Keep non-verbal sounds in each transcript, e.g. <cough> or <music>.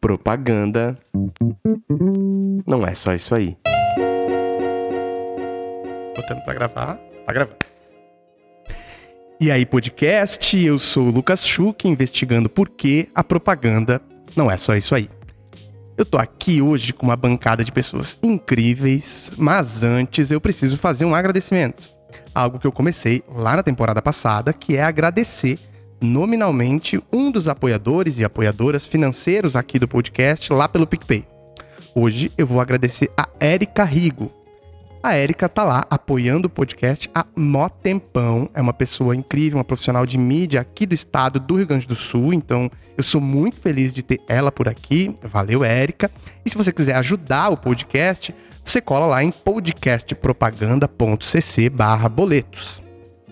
Propaganda não é só isso aí. Botando pra gravar, tá gravando. E aí, podcast, eu sou o Lucas Schuch, investigando por que a propaganda não é só isso aí. Eu tô aqui hoje com uma bancada de pessoas incríveis, mas antes eu preciso fazer um agradecimento. Algo que eu comecei lá na temporada passada, que é agradecer nominalmente um dos apoiadores e apoiadoras financeiros aqui do podcast lá pelo PicPay. Hoje eu vou agradecer a Érica Rigo. A Érica tá lá apoiando o podcast há mó tempão. É uma pessoa incrível, uma profissional de mídia aqui do estado do Rio Grande do Sul. Então eu sou muito feliz de ter ela por aqui. Valeu, Érica. E se você quiser ajudar o podcast, você cola lá em podcastpropaganda.cc boletos.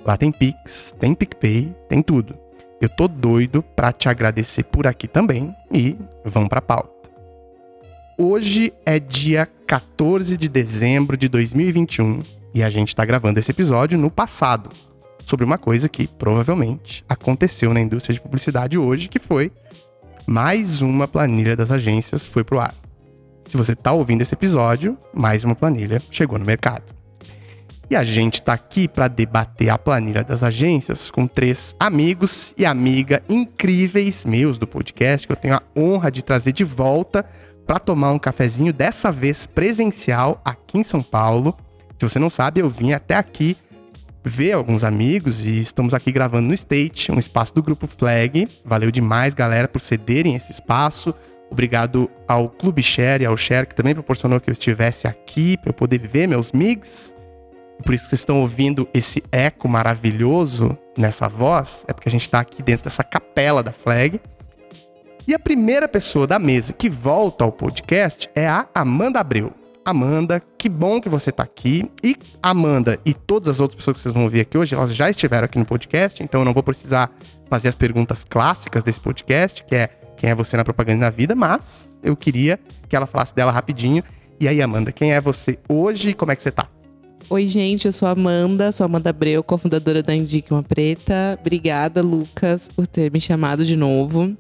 Lá tem Pix, tem PicPay, tem tudo. Eu tô doido para te agradecer por aqui também e vamos para pauta. Hoje é dia 14 de dezembro de 2021 e a gente está gravando esse episódio no passado, sobre uma coisa que provavelmente aconteceu na indústria de publicidade hoje, que foi mais uma planilha das agências foi pro ar. Se você está ouvindo esse episódio, mais uma planilha chegou no mercado. E a gente está aqui para debater a planilha das agências com três amigos e amiga incríveis meus do podcast, que eu tenho a honra de trazer de volta para tomar um cafezinho, dessa vez presencial aqui em São Paulo. Se você não sabe, eu vim até aqui ver alguns amigos e estamos aqui gravando no State, um espaço do grupo Flag. Valeu demais, galera, por cederem esse espaço. Obrigado ao Clube Share e ao Share, que também proporcionou que eu estivesse aqui para eu poder viver meus MIGs por isso que vocês estão ouvindo esse eco maravilhoso nessa voz, é porque a gente está aqui dentro dessa capela da Flag. E a primeira pessoa da mesa que volta ao podcast é a Amanda Abreu. Amanda, que bom que você está aqui. E Amanda e todas as outras pessoas que vocês vão ouvir aqui hoje, elas já estiveram aqui no podcast, então eu não vou precisar fazer as perguntas clássicas desse podcast, que é quem é você na propaganda e na vida, mas eu queria que ela falasse dela rapidinho. E aí, Amanda, quem é você hoje e como é que você está? Oi, gente, eu sou Amanda, sou Amanda Abreu, cofundadora da Indique Uma Preta. Obrigada, Lucas, por ter me chamado de novo.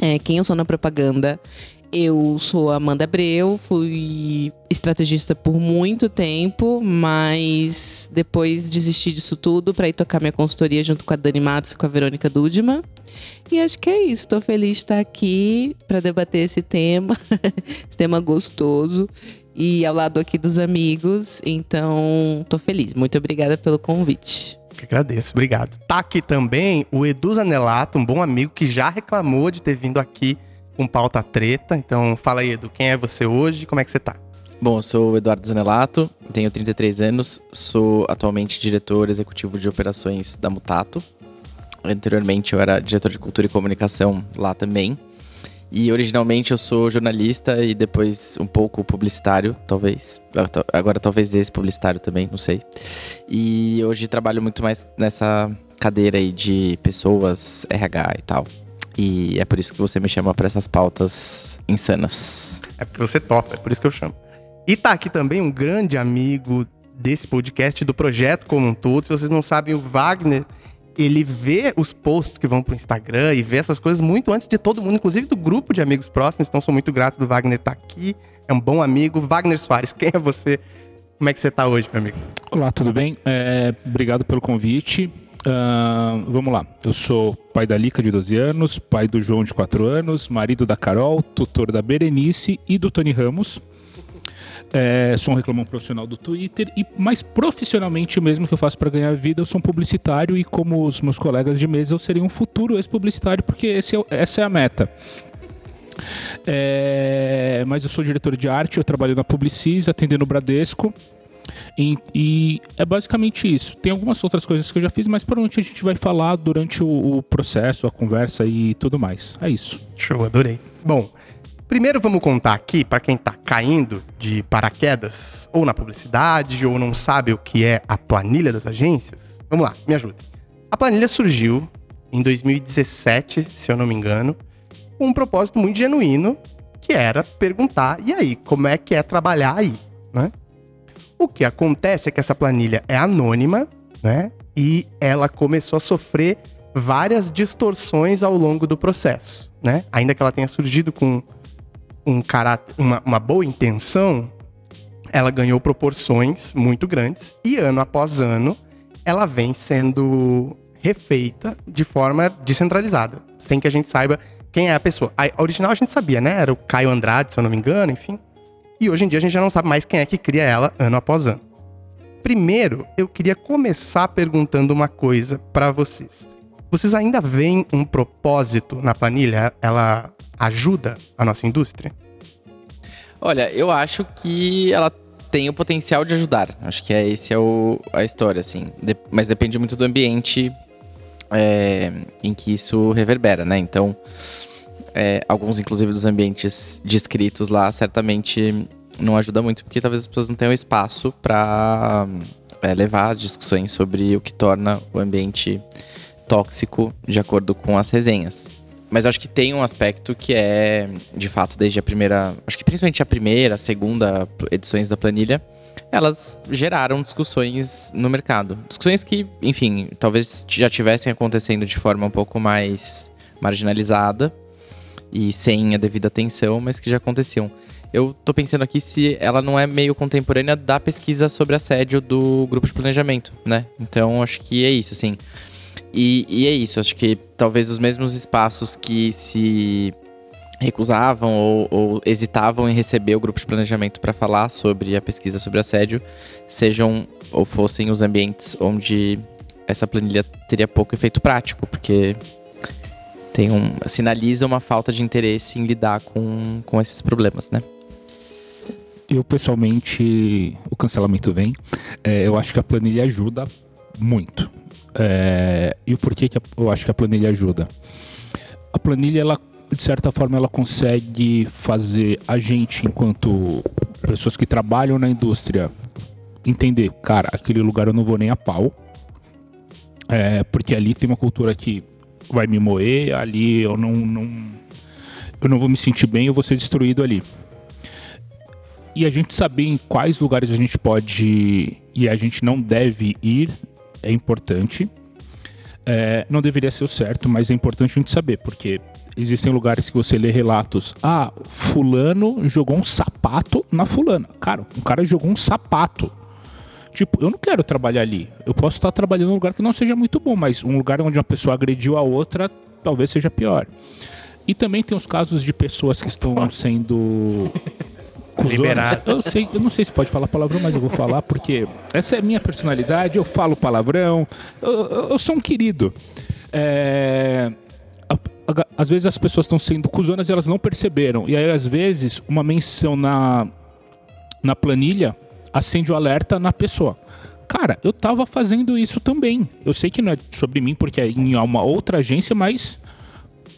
É, quem eu sou na propaganda? Eu sou Amanda Abreu, fui estrategista por muito tempo, mas depois desisti disso tudo para ir tocar minha consultoria junto com a Dani Matos e com a Verônica Dudman. E acho que é isso. Estou feliz de estar aqui para debater esse tema, <laughs> esse tema gostoso e ao lado aqui dos amigos. Então, tô feliz. Muito obrigada pelo convite. Que agradeço, obrigado. Tá aqui também o Edu Zanelato, um bom amigo que já reclamou de ter vindo aqui com pauta treta. Então, fala aí, Edu, quem é você hoje? Como é que você tá? Bom, eu sou o Eduardo Zanelato, tenho 33 anos, sou atualmente diretor executivo de operações da Mutato. Anteriormente eu era diretor de cultura e comunicação lá também. E originalmente eu sou jornalista e depois um pouco publicitário, talvez. Agora talvez esse publicitário também, não sei. E hoje trabalho muito mais nessa cadeira aí de pessoas, RH e tal. E é por isso que você me chama para essas pautas insanas. É porque você topa, é por isso que eu chamo. E tá aqui também um grande amigo desse podcast, do projeto como um todo. Se vocês não sabem, o Wagner ele vê os posts que vão pro Instagram e vê essas coisas muito antes de todo mundo, inclusive do grupo de amigos próximos. Então, sou muito grato do Wagner estar tá aqui. É um bom amigo. Wagner Soares, quem é você? Como é que você está hoje, meu amigo? Olá, tudo bem? É, obrigado pelo convite. Uh, vamos lá. Eu sou pai da Lica, de 12 anos, pai do João, de 4 anos, marido da Carol, tutor da Berenice e do Tony Ramos. É, sou um reclamão profissional do Twitter e mais profissionalmente mesmo que eu faço para ganhar vida, eu sou um publicitário e como os meus colegas de mesa, eu seria um futuro ex-publicitário porque esse é, essa é a meta. É, mas eu sou diretor de arte, eu trabalho na Publicis, atendendo o Bradesco. E, e, é basicamente isso. Tem algumas outras coisas que eu já fiz, mas provavelmente a gente vai falar durante o, o processo, a conversa e tudo mais. É isso. Show, adorei. Bom, Primeiro vamos contar aqui para quem está caindo de paraquedas ou na publicidade ou não sabe o que é a planilha das agências. Vamos lá, me ajuda. A planilha surgiu em 2017, se eu não me engano, com um propósito muito genuíno, que era perguntar, e aí, como é que é trabalhar aí, né? O que acontece é que essa planilha é anônima, né? E ela começou a sofrer várias distorções ao longo do processo, né? Ainda que ela tenha surgido com um caráter, uma, uma boa intenção, ela ganhou proporções muito grandes e ano após ano ela vem sendo refeita de forma descentralizada, sem que a gente saiba quem é a pessoa. A original a gente sabia, né? Era o Caio Andrade, se eu não me engano, enfim. E hoje em dia a gente já não sabe mais quem é que cria ela ano após ano. Primeiro, eu queria começar perguntando uma coisa para vocês. Vocês ainda veem um propósito na planilha? Ela ajuda a nossa indústria? Olha, eu acho que ela tem o potencial de ajudar. Acho que é esse é o, a história, assim. De, mas depende muito do ambiente é, em que isso reverbera, né? Então, é, alguns, inclusive, dos ambientes descritos lá, certamente não ajuda muito, porque talvez as pessoas não tenham espaço para é, levar as discussões sobre o que torna o ambiente tóxico de acordo com as resenhas. Mas acho que tem um aspecto que é, de fato, desde a primeira. Acho que principalmente a primeira, a segunda edições da planilha, elas geraram discussões no mercado. Discussões que, enfim, talvez já tivessem acontecendo de forma um pouco mais marginalizada e sem a devida atenção, mas que já aconteciam. Eu tô pensando aqui se ela não é meio contemporânea da pesquisa sobre assédio do grupo de planejamento, né? Então acho que é isso, assim. E, e, é isso, acho que talvez os mesmos espaços que se recusavam ou, ou hesitavam em receber o grupo de planejamento para falar sobre a pesquisa sobre assédio sejam ou fossem os ambientes onde essa planilha teria pouco efeito prático, porque tem um, sinaliza uma falta de interesse em lidar com, com esses problemas, né? Eu, pessoalmente, o cancelamento vem. É, eu acho que a planilha ajuda muito é, e por que, que eu acho que a planilha ajuda? A planilha, ela, de certa forma, ela consegue fazer a gente, enquanto pessoas que trabalham na indústria, entender, cara, aquele lugar eu não vou nem a pau, é, porque ali tem uma cultura que vai me moer, ali eu não, não, eu não vou me sentir bem, eu vou ser destruído ali. E a gente saber em quais lugares a gente pode e a gente não deve ir é importante. É, não deveria ser o certo, mas é importante a gente saber, porque existem lugares que você lê relatos. Ah, fulano jogou um sapato na fulana. Cara, um cara jogou um sapato. Tipo, eu não quero trabalhar ali. Eu posso estar trabalhando em um lugar que não seja muito bom, mas um lugar onde uma pessoa agrediu a outra talvez seja pior. E também tem os casos de pessoas que estão <laughs> sendo Liberado. Eu, sei, eu não sei se pode falar palavrão, mas eu vou falar porque essa é a minha personalidade. Eu falo palavrão. Eu, eu, eu sou um querido. É, às vezes as pessoas estão sendo cuzonas e elas não perceberam. E aí, às vezes, uma menção na, na planilha acende o alerta na pessoa. Cara, eu tava fazendo isso também. Eu sei que não é sobre mim, porque é em uma outra agência, mas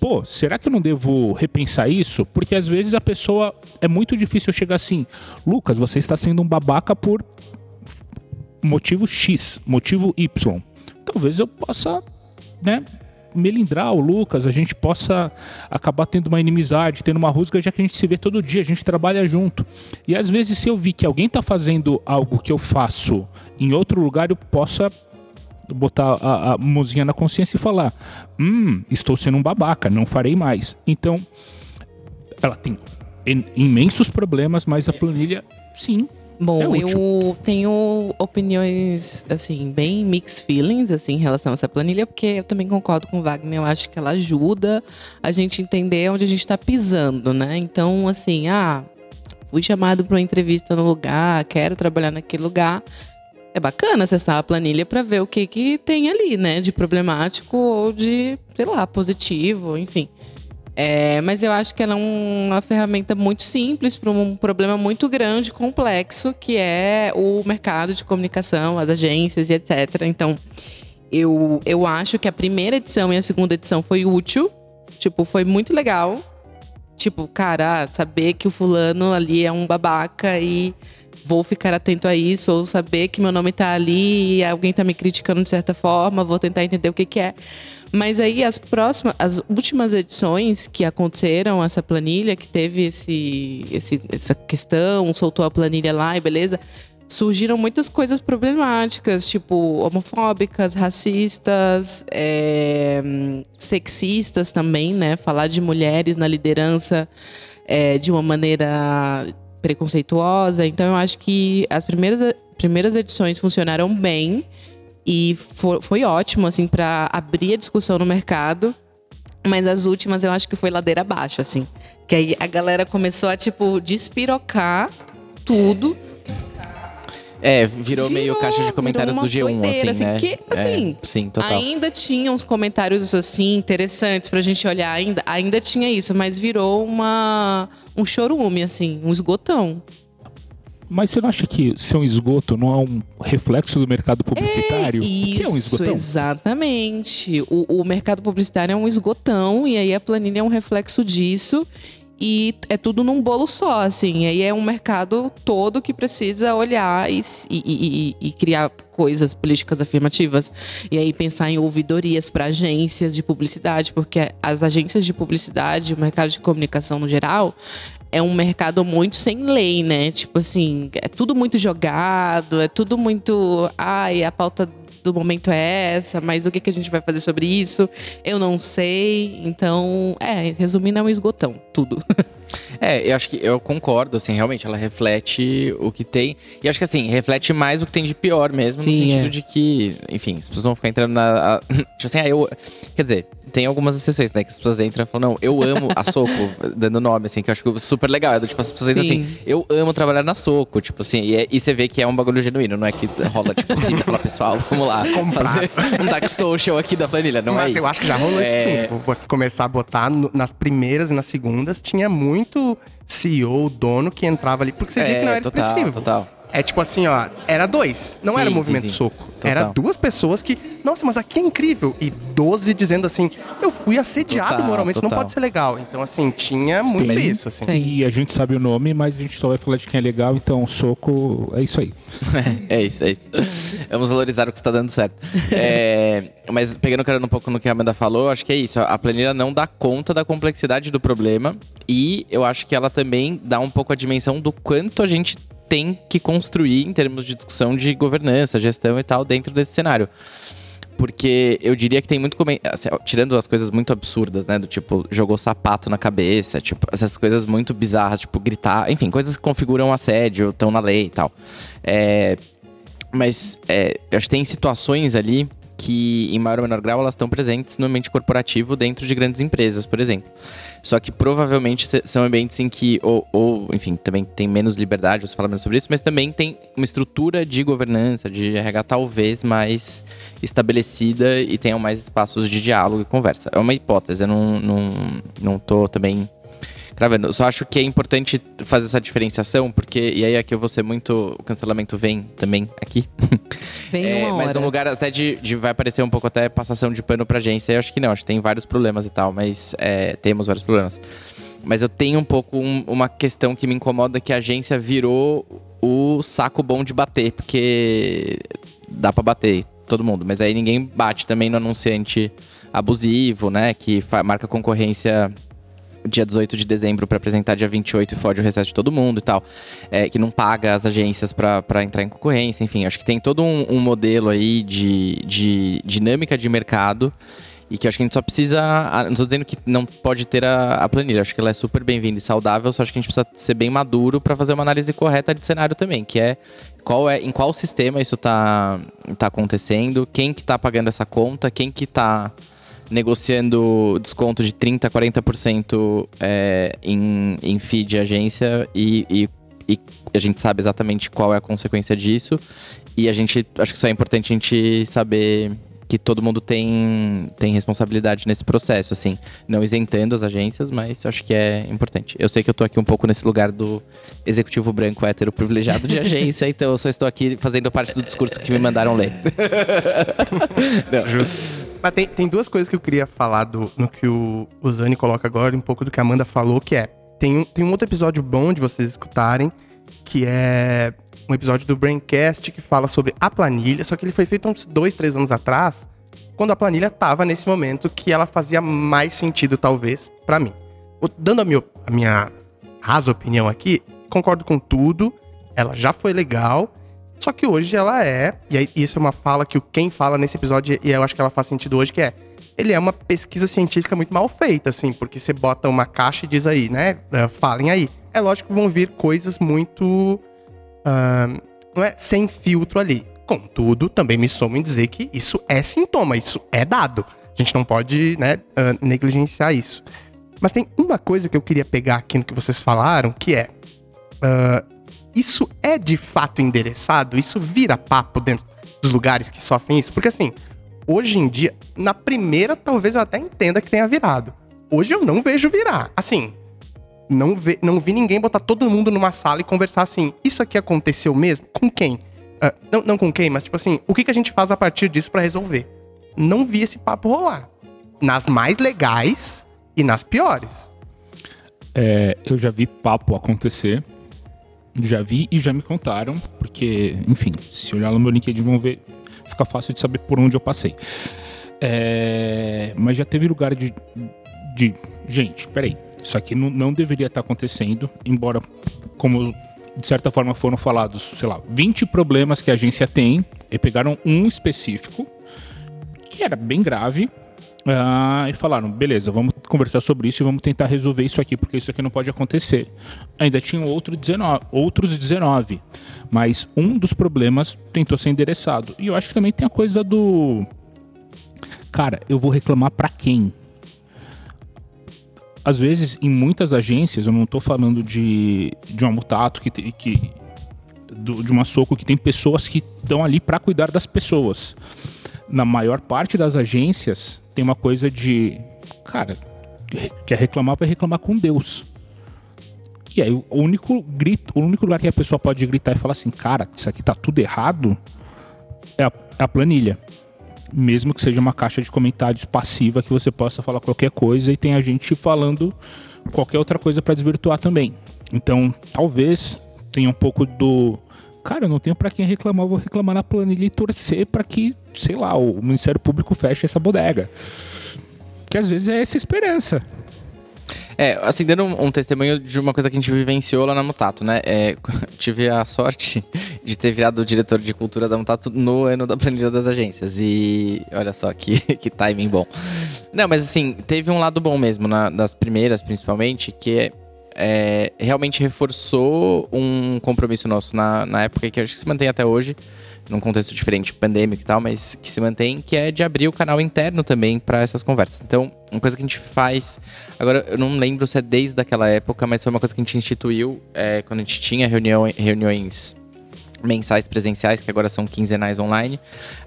pô, será que eu não devo repensar isso? Porque às vezes a pessoa é muito difícil chegar assim, Lucas, você está sendo um babaca por motivo X, motivo Y. Talvez eu possa, né, melindrar o Lucas, a gente possa acabar tendo uma inimizade, tendo uma rusga, já que a gente se vê todo dia, a gente trabalha junto. E às vezes, se eu vi que alguém está fazendo algo que eu faço em outro lugar, eu possa botar a, a mãozinha na consciência e falar: hum, estou sendo um babaca, não farei mais. Então, ela tem imensos problemas, mas a planilha, sim. Bom, é eu tenho opiniões, assim, bem mixed feelings, assim, em relação a essa planilha, porque eu também concordo com o Wagner, eu acho que ela ajuda a gente entender onde a gente está pisando, né? Então, assim, ah, fui chamado para uma entrevista no lugar, quero trabalhar naquele lugar é bacana acessar a planilha para ver o que, que tem ali, né? De problemático ou de, sei lá, positivo, enfim. É, mas eu acho que ela é uma ferramenta muito simples para um problema muito grande, complexo, que é o mercado de comunicação, as agências e etc. Então, eu, eu acho que a primeira edição e a segunda edição foi útil. Tipo, foi muito legal. Tipo, cara, saber que o fulano ali é um babaca e vou ficar atento a isso, ou saber que meu nome está ali e alguém está me criticando de certa forma, vou tentar entender o que, que é. Mas aí as próximas, as últimas edições que aconteceram, essa planilha que teve esse, esse, essa questão, soltou a planilha lá e beleza. surgiram muitas coisas problemáticas, tipo homofóbicas, racistas, é, sexistas também, né? Falar de mulheres na liderança é, de uma maneira preconceituosa. Então eu acho que as primeiras, primeiras edições funcionaram bem e foi, foi ótimo assim para abrir a discussão no mercado. Mas as últimas eu acho que foi ladeira abaixo, assim. Que aí a galera começou a, tipo, despirocar tudo. É, virou, meio caixa de comentários do uma G1, doideira, assim, né? Que, assim, É, sim, total. ainda tinha uns comentários, assim, interessantes pra gente olhar. Ainda, ainda tinha isso, mas virou uma, um chorume, assim, um esgotão. Mas você não acha que ser um esgoto não é um reflexo do mercado publicitário? o que é um Isso, esgotão? exatamente. O, o mercado publicitário é um esgotão e aí a planilha é um reflexo disso. E é tudo num bolo só, assim. Aí é um mercado todo que precisa olhar e- e- e- e criar coisas, políticas afirmativas. E aí pensar em ouvidorias para agências de publicidade, porque as agências de publicidade, o mercado de comunicação no geral, é um mercado muito sem lei, né? Tipo assim, é tudo muito jogado, é tudo muito. Ai, a pauta do momento é essa, mas o que, que a gente vai fazer sobre isso? Eu não sei. Então, é, resumindo, é um esgotão, tudo. <laughs> É, eu acho que eu concordo, assim, realmente, ela reflete o que tem. E acho que assim, reflete mais o que tem de pior mesmo, no Sim, sentido é. de que, enfim, as pessoas vão ficar entrando na. a- <laughs> tipo assim, ah, eu. Quer dizer, tem algumas exceções, né? Que as pessoas entram e falam, não, eu amo a Soco, <laughs> dando nome, assim, que eu acho super legal. É do tipo, as pessoas entram Sim. assim, eu amo trabalhar na Soco, tipo assim, e, é- e você vê que é um bagulho genuíno, não é que rola, tipo, sim, fala, pessoal, vamos lá, <laughs> fazer um dark social aqui da planilha, não é Mas isso. eu acho que já rolou isso É, sim. Vou começar a botar no- nas primeiras e nas segundas, tinha muito CEO, dono que entrava ali, porque você via que não É, era total, expressivo. total. É tipo assim, ó, era dois, não Sim, era sim, movimento sim. soco. Total. Era duas pessoas que, nossa, mas aqui é incrível. E 12 dizendo assim, eu fui assediado Total, moralmente, não total. pode ser legal. Então, assim, tinha muito Tem. isso, assim. Tem. E a gente sabe o nome, mas a gente só vai falar de quem é legal, então soco é isso aí. <laughs> É isso, é isso. Vamos valorizar o que está dando certo. <laughs> É, mas pegando carona um pouco no que a Amanda falou, acho que é isso. A planilha não dá conta da complexidade do problema. E eu acho que ela também dá um pouco a dimensão do quanto a gente tem que construir em termos de discussão de governança, gestão e tal, dentro desse cenário. Porque eu diria que tem muito. assim, tirando as coisas muito absurdas, né? Do tipo, jogou sapato na cabeça, tipo, essas coisas muito bizarras, tipo, gritar, enfim, coisas que configuram assédio, estão na lei e tal. É, mas é, eu acho que tem situações ali que, em maior ou menor grau, elas estão presentes no ambiente corporativo dentro de grandes empresas, por exemplo. Só que provavelmente são ambientes em que, ou, ou, enfim, também tem menos liberdade, você fala menos sobre isso, mas também tem uma estrutura de governança, de RH talvez mais estabelecida e tenham mais espaços de diálogo e conversa. É uma hipótese, eu não, não, não tô também cravando. Eu só acho que é importante fazer essa diferenciação, porque, e aí aqui eu vou ser muito, o cancelamento vem também aqui. <laughs> Vem É, uma mas hora. no lugar até de, de vai parecer um pouco até passação de pano pra agência, eu acho que não, acho que tem vários problemas e tal, mas é, temos vários problemas. Mas eu tenho um pouco um- uma questão que me incomoda que a agência virou o saco bom de bater, porque dá pra bater todo mundo, mas aí ninguém bate também no anunciante abusivo, né, que marca concorrência dia 18 de dezembro pra apresentar dia 28 e fode o recesso de todo mundo e tal. É, que não paga as agências pra entrar em concorrência, enfim. Acho que tem todo um, um modelo aí de, de dinâmica de mercado e que acho que a gente só precisa. Não tô dizendo que não pode ter a, a planilha, acho que ela é super bem-vinda e saudável, só acho que a gente precisa ser bem maduro pra fazer uma análise correta de cenário também, que é qual é em qual sistema isso tá, tá acontecendo, quem que tá pagando essa conta, quem que tá negociando desconto de 30%, 40% é, em, em fee de agência e, e, e a gente sabe exatamente qual é a consequência disso. E a gente, acho que só é importante a gente saber que todo mundo tem, tem responsabilidade nesse processo, assim. Não isentando as agências, mas acho que é importante. Eu sei que eu tô aqui um pouco nesse lugar do executivo branco hétero privilegiado de agência, <laughs> então eu só estou aqui fazendo parte do discurso que me mandaram ler. <laughs> Não. Mas tem, tem duas coisas que eu queria falar do, no que o, o Zani coloca agora, um pouco do que a Amanda falou, que é. Tem um, tem um outro episódio bom de vocês escutarem, que é um episódio do Braincast que fala sobre a planilha, só que ele foi feito uns dois, três anos atrás, quando a planilha tava nesse momento que ela fazia mais sentido, talvez, pra mim. Dando a minha, a minha rasa opinião aqui, concordo com tudo, ela já foi legal, Só que hoje ela é, e isso é uma fala que o quem fala nesse episódio, e eu acho que ela faz sentido hoje, que é ele é uma pesquisa científica muito mal feita, assim, porque você bota uma caixa e diz aí, né? Uh, falem aí. É lógico que vão vir coisas muito. Uh, não é sem filtro ali. Contudo, também me somo em dizer que isso é sintoma, isso é dado. A gente não pode, né, uh, negligenciar isso. Mas tem uma coisa que eu queria pegar aqui no que vocês falaram, que é. Isso é de fato endereçado? Isso vira papo dentro dos lugares que sofrem isso? Porque assim, hoje em dia, na primeira, talvez eu até entenda que tenha virado. Hoje eu não vejo virar. Assim, não, ve, não vi ninguém botar todo mundo numa sala e conversar assim. Isso aqui aconteceu mesmo? Com quem? Uh, não, não com quem, mas tipo assim, o que, que a gente faz a partir disso para resolver? Não vi esse papo rolar. Nas mais legais e nas piores. É, eu já vi papo acontecer. Já vi e já me contaram, porque, enfim, se olhar no meu LinkedIn vão ver fica fácil de saber por onde eu passei. É, mas já teve lugar de, de. Gente, peraí. Isso aqui não, não deveria estar acontecendo, embora, como de certa forma foram falados, sei lá, 20 problemas que a agência tem, e pegaram um específico, que era bem grave, uh, e falaram: beleza, vamos conversar sobre isso e vamos tentar resolver isso aqui, porque isso aqui não pode acontecer. Ainda tinham outro 19, outros 19 mas um dos problemas tentou ser endereçado. E eu acho que também tem a coisa do. Cara, eu vou reclamar para quem? Às vezes, em muitas agências, eu não estou falando de, de uma mutato que, que do, de uma soco que tem pessoas que estão ali para cuidar das pessoas. Na maior parte das agências tem uma coisa de, cara, quer reclamar vai reclamar com Deus. E aí o único grito, o único lugar que a pessoa pode gritar e falar assim, cara, isso aqui tá tudo errado, é a, é a planilha. Mesmo que seja uma caixa de comentários passiva que você possa falar qualquer coisa e tem a gente falando qualquer outra coisa para desvirtuar também. Então, talvez tenha um pouco do cara, eu não tenho para quem reclamar, vou reclamar na planilha e torcer para que, sei lá, o Ministério Público feche essa bodega. Que às vezes é essa esperança. É, assim, dando um, um, testemunho de uma coisa que a gente vivenciou lá na Mutato, né? É, <laughs> tive a sorte <laughs> de ter virado diretor de cultura da Mutato no ano da planilha das agências. E olha só que, <laughs> que timing bom. Não, mas assim, teve um lado bom mesmo, na, das primeiras principalmente, que é, realmente reforçou um compromisso nosso na, na época que acho que se mantém até hoje num contexto diferente, pandêmico e tal, mas que se mantém, que é de abrir o canal interno também para essas conversas. Então, uma coisa que a gente faz. Agora, eu não lembro se é desde aquela época, mas foi uma coisa que a gente instituiu é, quando a gente tinha reunião, reuniões mensais presenciais, que agora são quinzenais online.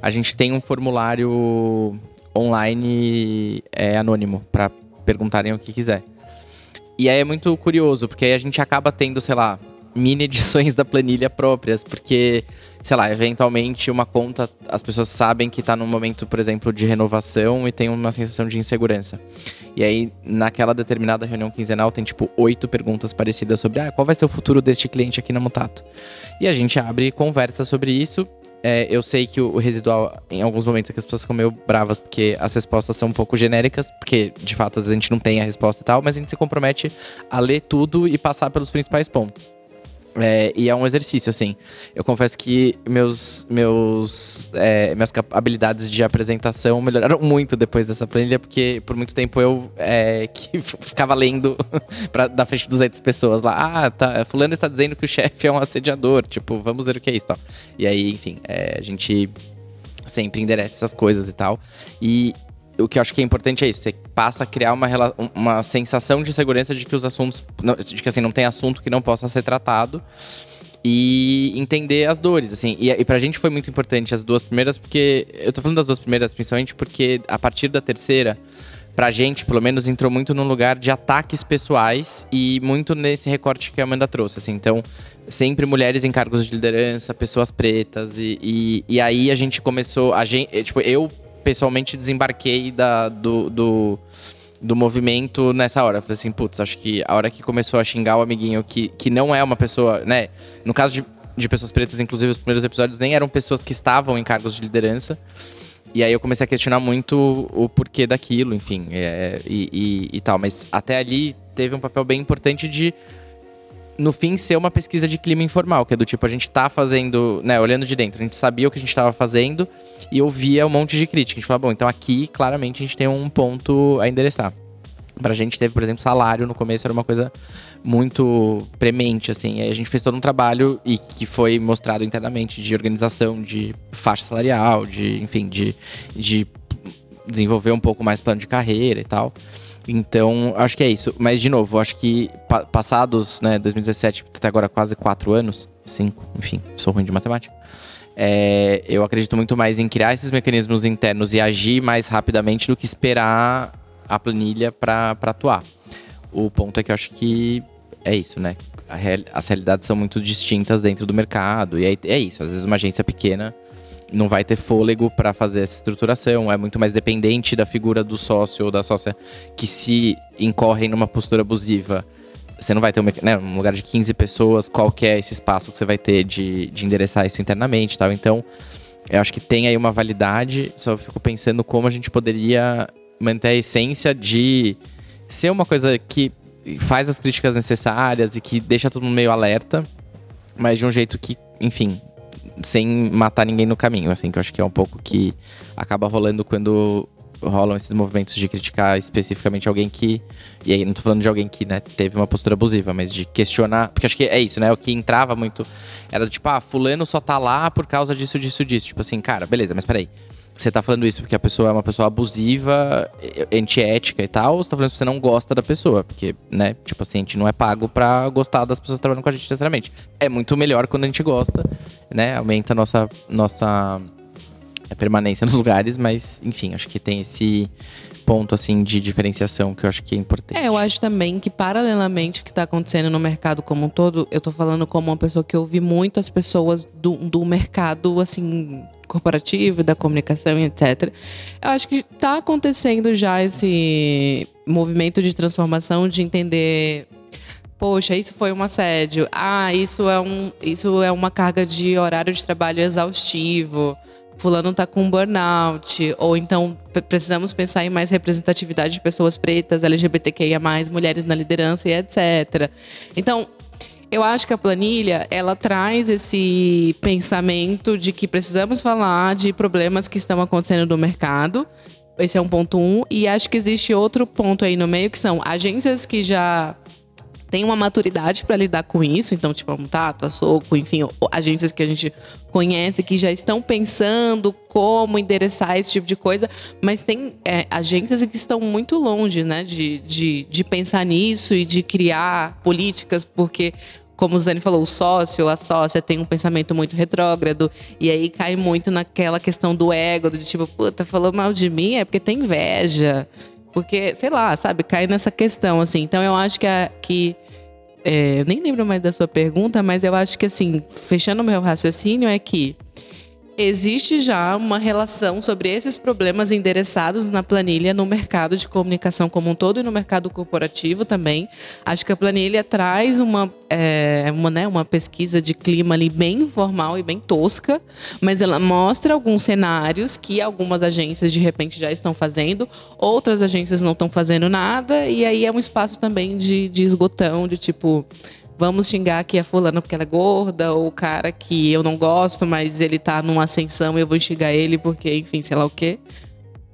A gente tem um formulário online é, anônimo para perguntarem o que quiser. E aí é muito curioso, porque aí a gente acaba tendo, sei lá, mini edições da planilha próprias, porque sei lá, eventualmente uma conta, as pessoas sabem que está num momento, por exemplo, de renovação e tem uma sensação de insegurança. E aí, naquela determinada reunião quinzenal, tem tipo oito perguntas parecidas sobre ah, qual vai ser o futuro deste cliente aqui na Mutato. E a gente abre conversa sobre isso. É, eu sei que o residual, em alguns momentos, é que as pessoas ficam meio bravas porque as respostas são um pouco genéricas, porque de fato às vezes a gente não tem a resposta e tal, mas a gente se compromete a ler tudo e passar pelos principais pontos. É, e é um exercício, assim. Eu confesso que meus, meus, é, minhas habilidades de apresentação melhoraram muito depois dessa planilha, porque por muito tempo eu é, <laughs> que ficava lendo <laughs> pra, da frente de 200 pessoas lá. Ah, tá, fulano está dizendo que o chefe é um assediador. Tipo, vamos ver o que é isso, tal. E aí, enfim, é, a gente sempre endereça essas coisas e tal. E o que eu acho que é importante é isso. Você passa a criar uma, uma sensação de segurança de que os assuntos. De que assim, não tem assunto que não possa ser tratado. E entender as dores, assim. E, e pra gente foi muito importante as duas primeiras, porque. Eu tô falando das duas primeiras, principalmente porque a partir da terceira, pra gente, pelo menos, entrou muito num lugar de ataques pessoais e muito nesse recorte que a Amanda trouxe, assim. Então, sempre mulheres em cargos de liderança, pessoas pretas. E, e, e aí a gente começou. A gente, tipo, eu pessoalmente desembarquei da, do, do, do movimento nessa hora. Falei assim, putz, acho que a hora que começou a xingar o amiguinho que, que não é uma pessoa, né? No caso de, de pessoas pretas, inclusive os primeiros episódios nem eram pessoas que estavam em cargos de liderança. E aí eu comecei a questionar muito o porquê daquilo, enfim, é, e, e, e tal. Mas até ali teve um papel bem importante de no fim, ser uma pesquisa de clima informal, que é do tipo, a gente tá fazendo, né, olhando de dentro, a gente sabia o que a gente estava fazendo e ouvia um monte de crítica. A gente falava, bom, então aqui, claramente, a gente tem um ponto a endereçar. Pra gente teve, por exemplo, salário no começo era uma coisa muito premente, assim. Aí a gente fez todo um trabalho e que foi mostrado internamente de organização, de faixa salarial, de, enfim, de, de desenvolver um pouco mais plano de carreira e tal. Então, acho que é isso. Mas, de novo, acho que pa passados, né, 2017, até agora quase quatro anos, cinco, enfim, sou ruim de matemática. É, eu acredito muito mais em criar esses mecanismos internos e agir mais rapidamente do que esperar a planilha para atuar. O ponto é que eu acho que é isso, né? Real, as realidades são muito distintas dentro do mercado. E é, é isso. Às vezes uma agência pequena não vai ter fôlego para fazer essa estruturação, é muito mais dependente da figura do sócio ou da sócia que se incorrem numa postura abusiva. Você não vai ter um, né, um lugar de 15 pessoas, qual é esse espaço que você vai ter de, de endereçar isso internamente tal. Então, eu acho que tem aí uma validade, só fico pensando como a gente poderia manter a essência de ser uma coisa que faz as críticas necessárias e que deixa todo mundo meio alerta, mas de um jeito que, enfim, sem matar ninguém no caminho, assim, que eu acho que é um pouco que acaba rolando quando rolam esses movimentos de criticar especificamente alguém que. E aí não tô falando de alguém que, né, teve uma postura abusiva, mas de questionar. Porque acho que é isso, né? O que entrava muito era tipo, ah, fulano só tá lá por causa disso, disso, disso. Tipo assim, cara, beleza, mas peraí você tá falando isso porque a pessoa é uma pessoa abusiva, antiética e tal, ou você tá falando que você não gosta da pessoa? Porque, né, tipo assim, a gente não é pago pra gostar das pessoas trabalhando com a gente necessariamente. É muito melhor quando a gente gosta, né? Aumenta a nossa, nossa é, permanência <laughs> nos lugares, mas, enfim, acho que tem esse ponto, assim, de diferenciação que eu acho que é importante. É, eu acho também que, paralelamente, o que tá acontecendo no mercado como um todo, eu tô falando como uma pessoa que ouvi muito as pessoas do, do mercado, assim, corporativo, da comunicação etc. Eu acho que está acontecendo já esse movimento de transformação de entender poxa, isso foi um assédio. Ah, isso é, um, isso é uma carga de horário de trabalho exaustivo. Fulano está com burnout. Ou então precisamos pensar em mais representatividade de pessoas pretas, LGBTQIA, mulheres na liderança e etc. Então, eu acho que a planilha, ela traz esse pensamento de que precisamos falar de problemas que estão acontecendo no mercado. Esse é um ponto um. E acho que existe outro ponto aí no meio, que são agências que já tem uma maturidade para lidar com isso, então, tipo, um Tato, a Soco, enfim, agências que a gente conhece que já estão pensando como endereçar esse tipo de coisa, mas tem é, agências que estão muito longe, né, de, de, de pensar nisso e de criar políticas, porque como o Zane falou, o sócio, a sócia tem um pensamento muito retrógrado, e aí cai muito naquela questão do ego, de tipo, puta, falou mal de mim? É porque tem inveja. Porque, sei lá, sabe, cai nessa questão, assim. Então eu acho que. A, que é, nem lembro mais da sua pergunta, mas eu acho que, assim, fechando o meu raciocínio, é que existe já uma relação sobre esses problemas endereçados na planilha no mercado de comunicação como um todo e no mercado corporativo também. Acho que a planilha traz uma, é, uma, né, uma pesquisa de clima ali bem informal e bem tosca, mas ela mostra alguns cenários que algumas agências de repente já estão fazendo, outras agências não estão fazendo nada, e aí é um espaço também de, de esgotão, de tipo vamos xingar aqui a fulana porque ela é gorda, ou o cara que eu não gosto, mas ele tá numa ascensão e eu vou xingar ele porque, enfim, sei lá o quê.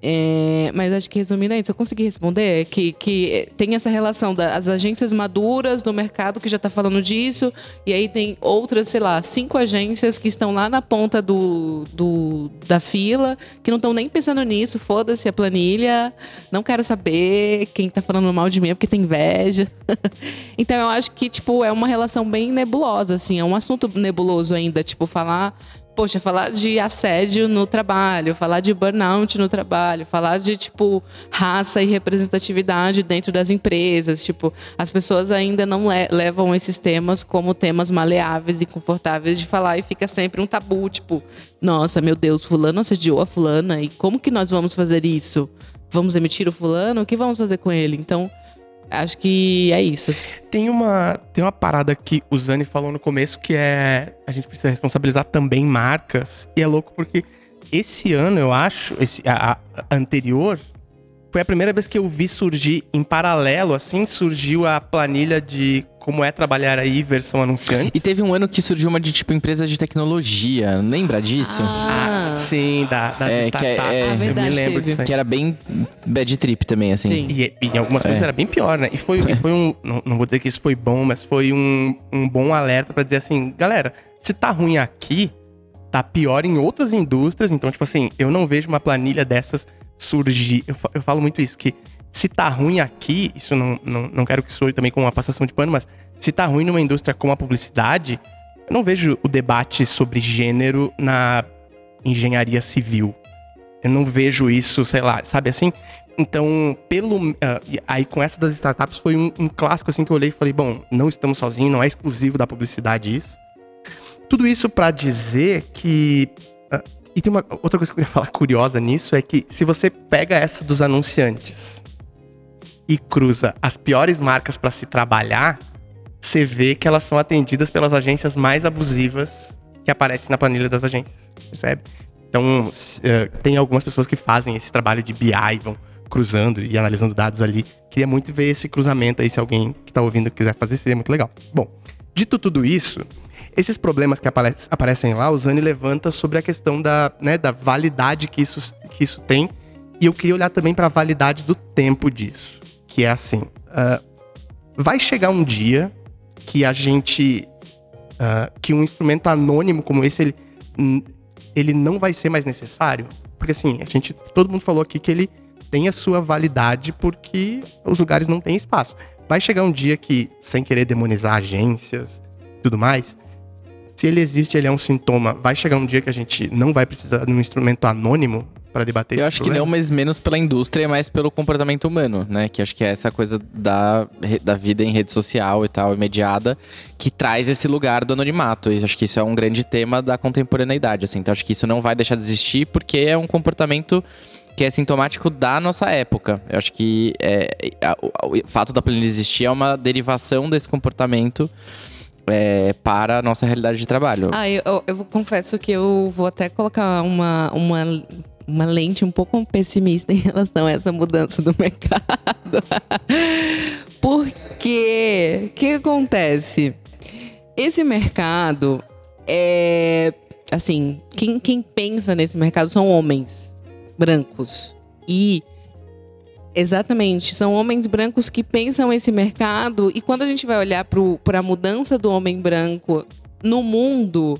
É, mas acho que resumindo é isso, eu consegui responder que, que tem essa relação das agências maduras do mercado que já está falando disso, e aí tem outras, sei lá, cinco agências que estão lá na ponta do, do da fila, que não estão nem pensando nisso, foda-se a planilha, não quero saber quem está falando mal de mim é porque tem inveja. <laughs> então eu acho que, tipo, é uma relação bem nebulosa, assim, é um assunto nebuloso ainda, tipo, falar poxa, falar de assédio no trabalho, falar de burnout no trabalho, falar de tipo raça e representatividade dentro das empresas, tipo, as pessoas ainda não le levam esses temas como temas maleáveis e confortáveis de falar e fica sempre um tabu, tipo, nossa, meu Deus, fulano assediou a fulana e como que nós vamos fazer isso? Vamos emitir o fulano? O que vamos fazer com ele? Então, Acho que é isso. Assim. Tem uma, tem uma parada que o Zani falou no começo que é a gente precisa responsabilizar também marcas. E é louco porque esse ano, eu acho, esse a, a anterior, foi a primeira vez que eu vi surgir em paralelo, assim, surgiu a planilha de como é trabalhar aí versão anunciante. E teve um ano que surgiu uma de tipo empresa de tecnologia, lembra disso? Ah, sim, da, das É, que é- startups. é- Ah, eu verdade, me lembro teve. disso aí. Que era bem bad trip também, assim. Sim. E, e em algumas coisas É. era bem pior, né? E foi, e foi um. Não, não vou dizer que isso foi bom, mas foi um, um bom alerta pra dizer assim, galera, se tá ruim aqui, tá pior em outras indústrias. Então, tipo assim, eu não vejo uma planilha dessas surgir. Eu, eu falo muito isso, que se tá ruim aqui, isso não, não, não quero que soe também com uma passação de pano, mas se tá ruim numa indústria como a publicidade, eu não vejo o debate sobre gênero na engenharia civil. Eu não vejo isso, sei lá, sabe assim? Então, pelo. e aí, com essa das startups, foi um, um clássico assim que eu olhei e falei: bom, não estamos sozinhos, não é exclusivo da publicidade isso. Tudo isso pra dizer que. ah, e tem uma outra coisa que eu ia falar curiosa nisso: é que se você pega essa dos anunciantes e cruza as piores marcas pra se trabalhar, você vê que elas são atendidas pelas agências mais abusivas que aparecem na planilha das agências, percebe? Então, eh, tem algumas pessoas que fazem esse trabalho de BI, vão cruzando e analisando dados ali. Queria muito ver esse cruzamento aí, se alguém que tá ouvindo quiser fazer, seria muito legal. Bom, dito tudo isso, esses problemas que apare- aparecem lá, o Zani levanta sobre a questão da, né, da validade que isso, que isso tem. E eu queria olhar também para a validade do tempo disso. Que é assim, ah, vai chegar um dia que a gente... ah, que um instrumento anônimo como esse, ele, ele não vai ser mais necessário. Porque assim, a gente, todo mundo falou aqui que ele tem a sua validade porque os lugares não têm espaço. Vai chegar um dia que, sem querer demonizar agências tudo mais, se ele existe, ele é um sintoma. Vai chegar um dia que a gente não vai precisar de um instrumento anônimo para debater Eu esse acho que problema? não, mas menos pela indústria, mas pelo comportamento humano, né? Que acho que é essa coisa da, da vida em rede social e tal, imediata, que traz esse lugar do anonimato. E acho que isso é um grande tema da contemporaneidade, assim. Então acho que isso não vai deixar de existir, porque é um comportamento que é sintomático da nossa época. Eu acho que é, a- o, o fato da planilha existir é uma derivação desse comportamento é, para a nossa realidade de trabalho. Ah, eu, eu- eu confesso que eu vou até colocar uma, uma, uma lente um pouco pessimista em relação a essa mudança do <laughs> mercado. Porque o que acontece? Esse mercado é. Assim, quem, quem pensa nesse mercado são homens brancos. E Exatamente, são homens brancos que pensam esse mercado e quando a gente vai olhar para a mudança do homem branco no mundo,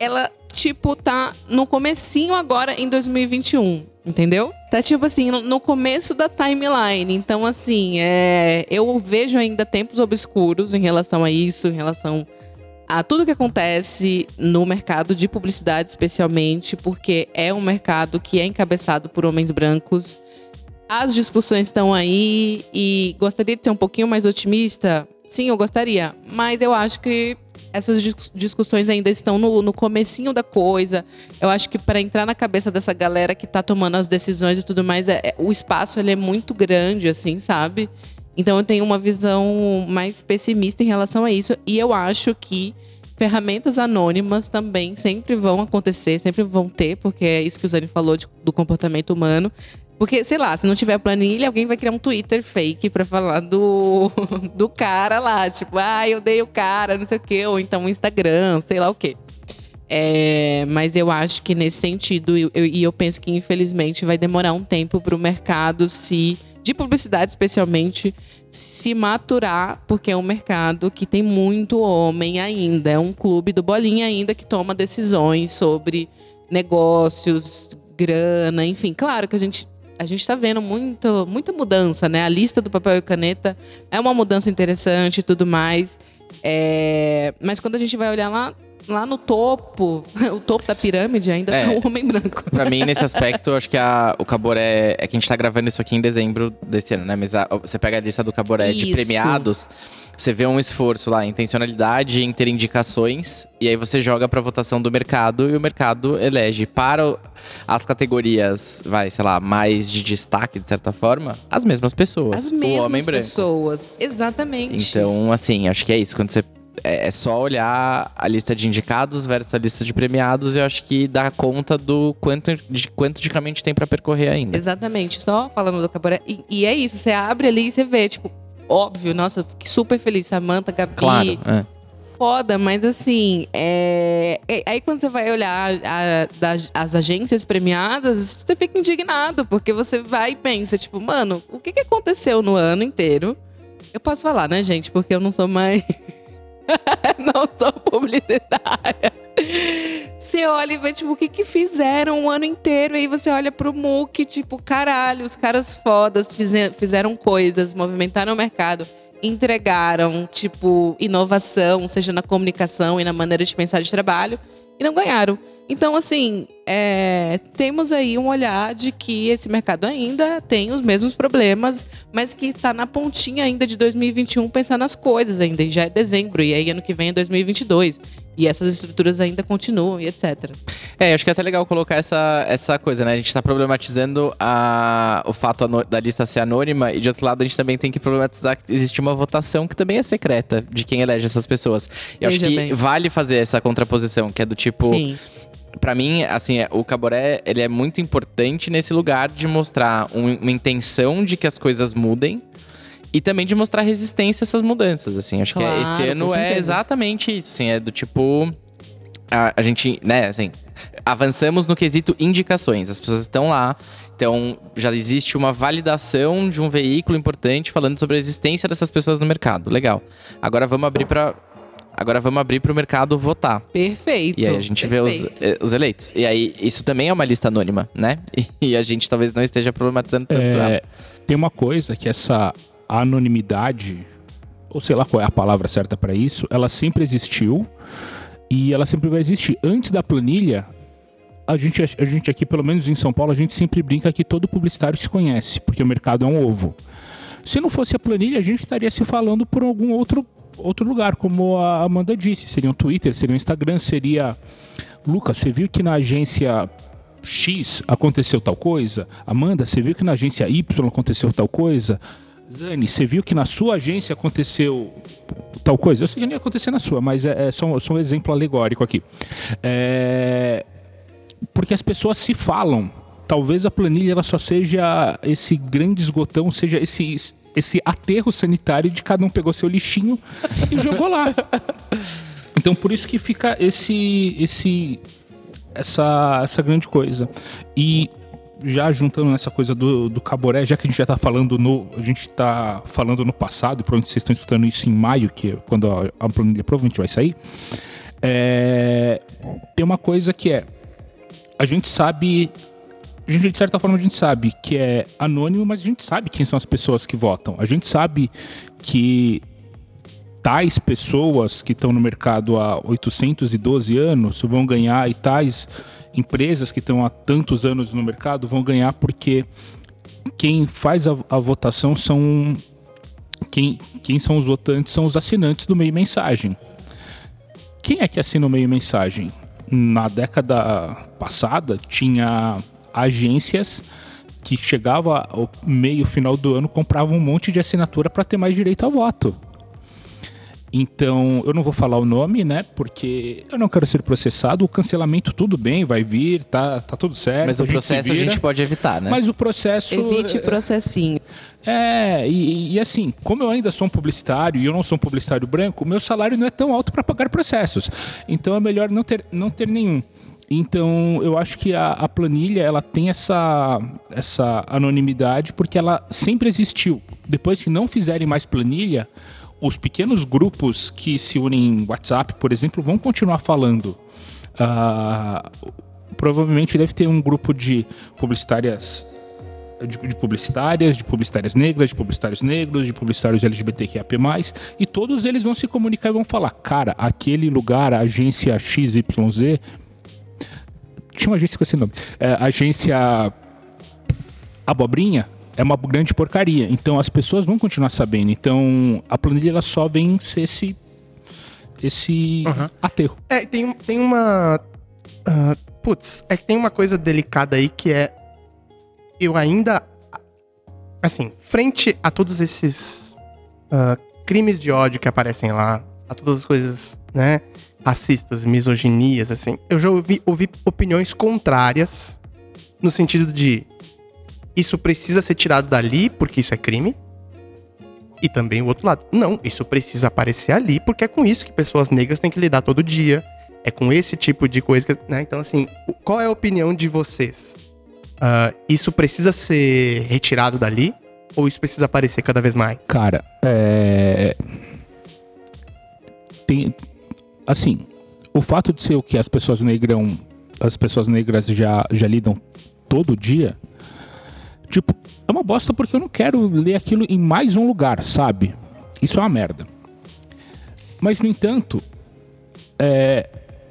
ela tipo tá no comecinho agora em 2021, entendeu? Tá tipo assim no- começo da timeline. Então assim, é, eu vejo ainda tempos obscuros em relação a isso, em relação a tudo que acontece no mercado de publicidade, especialmente porque é um mercado que é encabeçado por homens brancos. As discussões estão aí e gostaria de ser um pouquinho mais otimista? Sim, eu gostaria. Mas eu acho que essas dis- discussões ainda estão no, no comecinho da coisa. Eu acho que para entrar na cabeça dessa galera que tá tomando as decisões e tudo mais, é, é- o espaço ele é muito grande, assim, sabe? Então eu tenho uma visão mais pessimista em relação a isso. E eu acho que ferramentas anônimas também sempre vão acontecer, sempre vão ter, porque é isso que o Zani falou de- do comportamento humano. Porque, sei lá, se não tiver planilha, alguém vai criar um Twitter fake pra falar do, <laughs> do cara lá. Tipo, ah, eu dei o cara, não sei o quê. Ou então um Instagram, sei lá o quê. É, mas eu acho que nesse sentido, e eu, eu penso que infelizmente vai demorar um tempo para o mercado se, de publicidade especialmente, se maturar, porque é um mercado que tem muito homem ainda. É um clube do bolinha ainda que toma decisões sobre negócios, grana, enfim. Claro que a gente a gente está vendo muito, muita mudança, né? A lista do papel e caneta é uma mudança interessante e tudo mais. É, Mas quando a gente vai olhar lá, lá no topo, <laughs> o topo da pirâmide ainda É. tá o homem branco. Pra mim, nesse aspecto, acho que a- o Caboré. É que a gente tá gravando isso aqui em dezembro desse ano, né? Mas a- você pega a lista do Caboré de Isso. premiados, você vê um esforço lá, intencionalidade em ter indicações, e aí você joga pra votação do mercado e o mercado elege para as categorias, vai, sei lá, mais de destaque, de certa forma, as mesmas pessoas. As o homem mesmas branco. pessoas. Exatamente. Então, assim, acho que é isso. Quando você. É é só olhar a lista de indicados versus a lista de premiados, eu acho que dá conta do quanto de, quanto de caminho tem pra percorrer ainda. Exatamente. Só falando do cabaré. E, e é isso, você abre ali e você vê, tipo, óbvio, nossa, fiquei super feliz. Samanta, Gabi. Claro. É. Foda, mas assim, é... é- aí quando você vai olhar a- das- as agências premiadas, você fica indignado, porque você vai e pensa, tipo, mano, o que, que aconteceu no ano inteiro? Eu posso falar, né, gente? Porque eu não sou mais. <laughs> <laughs> não sou publicitária. Você olha e vê, tipo, o que que fizeram o ano inteiro. Aí você olha pro MOOC, tipo, caralho, os caras fodas fize- fizeram coisas, movimentaram o mercado, entregaram, tipo, inovação, seja na comunicação e na maneira de pensar de trabalho, e não ganharam. Então, assim, é, temos aí um olhar de que esse mercado ainda tem os mesmos problemas, mas que está na pontinha ainda de 2021 pensando nas coisas ainda. E já é dezembro, e aí ano que vem é 2022. E essas estruturas ainda continuam e etc. É, acho que é até legal colocar essa, essa coisa, né? A gente tá problematizando a, o fato da lista ser anônima e de outro lado a gente também tem que problematizar que existe uma votação que também é secreta de quem elege essas pessoas. E eu acho que bem. vale fazer essa contraposição, que é do tipo, Sim. Pra mim, assim, é- o Caboré, ele é muito importante nesse lugar de mostrar um- uma intenção de que as coisas mudem e também de mostrar resistência a essas mudanças, assim. Acho que Claro, esse com ano é exatamente isso, assim, é do tipo a, a gente, né, assim, avançamos no quesito indicações. As pessoas estão lá, então já existe uma validação de um veículo importante falando sobre a existência dessas pessoas no mercado. Legal. Agora vamos abrir para Agora vamos abrir para o mercado votar. Perfeito. E aí a gente vê os, perfeito. eh, os eleitos. E aí, isso também é uma lista anônima, né? E, a gente talvez não esteja problematizando tanto ela. É, tem uma coisa que essa anonimidade, ou sei lá qual é a palavra certa para isso, ela sempre existiu e ela sempre vai existir. Antes da planilha, a gente, a gente aqui, pelo menos em São Paulo, a gente sempre brinca que todo publicitário se conhece, porque o mercado é um ovo. Se não fosse a planilha, a gente estaria se falando por algum outro, outro lugar, como a Amanda disse. Seria um Twitter, seria um Instagram, seria. Lucas, você viu que na agência X aconteceu tal coisa? Amanda, você viu que na agência Y aconteceu tal coisa? Zani, você viu que na sua agência aconteceu tal coisa? Eu sei que não ia acontecer na sua, mas é, é só, só um exemplo alegórico aqui. É, porque as pessoas se falam. Talvez a planilha ela só seja esse grande esgotão, seja esse, esse aterro sanitário de cada um pegou seu lixinho e jogou lá. Então por isso que fica esse esse essa essa grande coisa. E já juntando essa coisa do, do Caboré, já que a gente já tá falando no a gente tá falando no passado, provavelmente vocês estão escutando isso em maio, que é quando a, a planilha provavelmente vai sair. É, tem uma coisa que é a gente sabe a gente, de certa forma, a gente sabe que é anônimo, mas a gente sabe quem são as pessoas que votam. A gente sabe que tais pessoas que estão no mercado há 812 anos vão ganhar e tais empresas que estão há tantos anos no mercado vão ganhar porque quem faz a, a votação são quem, quem são os votantes são os assinantes do meio mensagem. Quem é que assina o meio mensagem? Na década passada tinha agências que chegava ao meio final do ano compravam um monte de assinatura para ter mais direito a voto. Então, eu não vou falar o nome, né? Porque eu não quero ser processado. O cancelamento, tudo bem, vai vir, tá, tá tudo certo. Mas o processo a gente pode evitar, né? Mas o processo. Evite processinho. É, e, e assim, como eu ainda sou um publicitário e eu não sou um publicitário branco, o meu salário não é tão alto para pagar processos. Então é melhor não ter, não ter nenhum. Então eu acho que a, a planilha ela tem essa, essa anonimidade porque ela sempre existiu. Depois que não fizerem mais planilha, os pequenos grupos que se unem em WhatsApp, por exemplo, vão continuar falando. Ah, provavelmente deve ter um grupo de publicitárias de, de publicitárias, de publicitárias negras, de publicitários negros, de publicitários LGBTQIA+, e todos eles vão se comunicar e vão falar, cara, aquele lugar, a agência XYZ, tinha uma agência com esse nome, é, a agência Abobrinha é uma grande porcaria, então as pessoas vão continuar sabendo, então a planilha ela só vem ser esse, esse Uhum. aterro. É, tem, tem uma. ah, putz, é que tem uma coisa delicada aí que é. Eu ainda. Assim, frente a todos esses ah, crimes de ódio que aparecem lá, a todas as coisas, né? Racistas, misoginias, assim, eu já ouvi, ouvi opiniões contrárias no sentido de isso precisa ser tirado dali porque isso é crime. E também o outro lado. Não, isso precisa aparecer ali, porque é com isso que pessoas negras têm que lidar todo dia. É com esse tipo de coisa que. Né? Então, assim, qual é a opinião de vocês? Uh, isso precisa ser retirado dali? Ou isso precisa aparecer cada vez mais? Cara, é. Tem. Assim, o fato de ser o que as pessoas negras. As pessoas negras já, já lidam todo dia. Tipo, é uma bosta porque eu não quero ler aquilo em mais um lugar, sabe? Isso é uma merda. Mas, no entanto, é,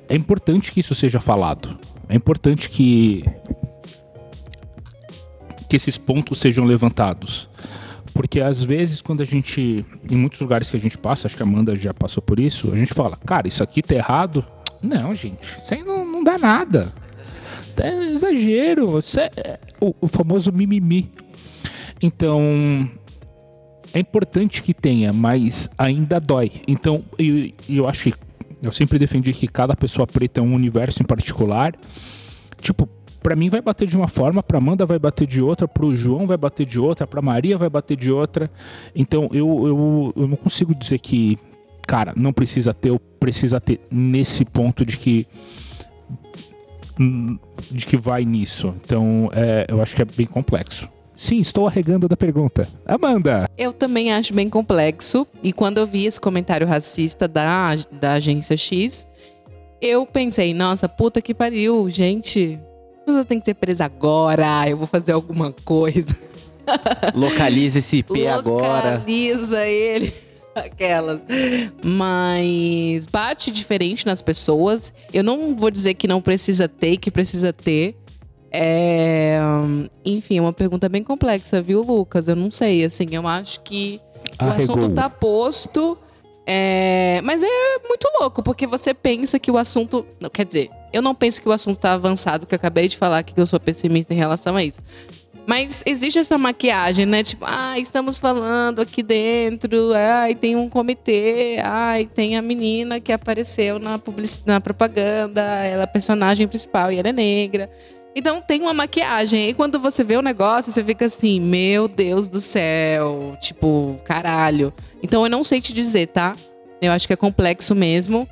é importante que isso seja falado. É importante que que esses pontos sejam levantados. Porque às vezes, quando a gente. Em muitos lugares que a gente passa, acho que a Amanda já passou por isso, a gente fala, cara, isso aqui tá errado. Não, gente, isso aí não, não dá nada. É exagero. Isso é o, o famoso mimimi. Então, é importante que tenha, mas ainda dói. Então, eu, eu acho que eu sempre defendi que cada pessoa preta é um universo em particular. Tipo, para mim vai bater de uma forma, para Amanda vai bater de outra, para o João vai bater de outra, para Maria vai bater de outra. Então eu, eu, eu não consigo dizer que, cara, não precisa ter, ou precisa ter nesse ponto de que de que vai nisso. Então é, eu acho que é bem complexo. Sim, estou arregando da pergunta. Amanda! Eu também acho bem complexo. E quando eu vi esse comentário racista da, da agência X, eu pensei, nossa, puta que pariu, gente pessoa tem que ser presa agora, eu vou fazer alguma coisa. Localiza esse IP agora. Localiza ele. <laughs> Aquelas. Mas bate diferente nas pessoas. Eu não vou dizer que não precisa ter, que precisa ter. É... Enfim, é uma pergunta bem complexa, viu, Lucas? Eu não sei, assim, eu acho que Arregou. o assunto tá posto. É... Mas é muito louco, porque você pensa que o assunto. Quer dizer, eu não penso que o assunto tá avançado, que eu acabei de falar que eu sou pessimista em relação a isso. Mas existe essa maquiagem, né? Tipo, ah, estamos falando aqui dentro, ai, tem um comitê, ai, tem a menina que apareceu na, public... na propaganda, ela é personagem principal e ela é negra. Então tem uma maquiagem. E quando você vê o negócio, você fica assim, meu Deus do céu. Tipo, caralho. Então eu não sei te dizer, tá? Eu acho que é complexo mesmo.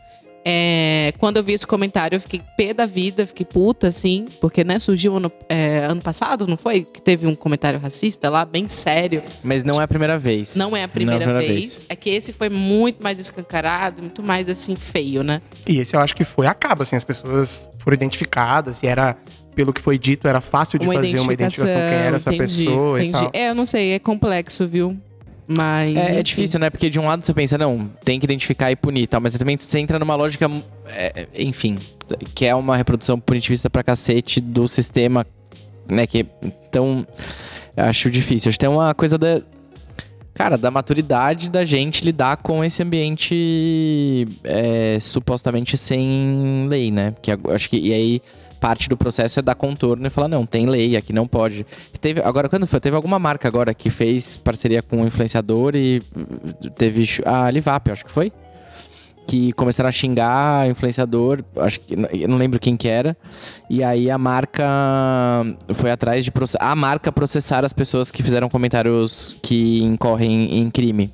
É, quando eu vi esse comentário, eu fiquei pé da vida, fiquei puta, assim, porque, né, surgiu ano, é, ano passado, não foi? Que teve um comentário racista lá, bem sério. Mas não é a primeira vez. Não é a primeira, é a primeira vez. vez. É que esse foi muito mais escancarado, muito mais, assim, feio, né? E esse eu acho que foi a cabo, assim, as pessoas foram identificadas e era pelo que foi dito, era fácil de uma fazer uma identificação quem era essa entendi, pessoa entendi. e tal. É, eu não sei, é complexo, viu? Mas. É, é, difícil, né? Porque de um lado você pensa, não, tem que identificar e punir e tal, mas também você entra numa lógica, é, enfim, que é uma reprodução punitivista pra cacete do sistema, né? Que, então, acho difícil. Acho que tem uma coisa da. Cara, da maturidade da gente lidar com esse ambiente é, supostamente sem lei, né? Que acho que. E aí parte do processo é dar contorno e falar, não, tem lei, aqui não pode. Teve, agora, quando foi? Teve alguma marca agora que fez parceria com um influenciador e teve a Livap, acho que foi? Que começaram a xingar influenciador, acho que eu não lembro quem que era. E aí a marca foi atrás de a marca processar as pessoas que fizeram comentários que incorrem em crime.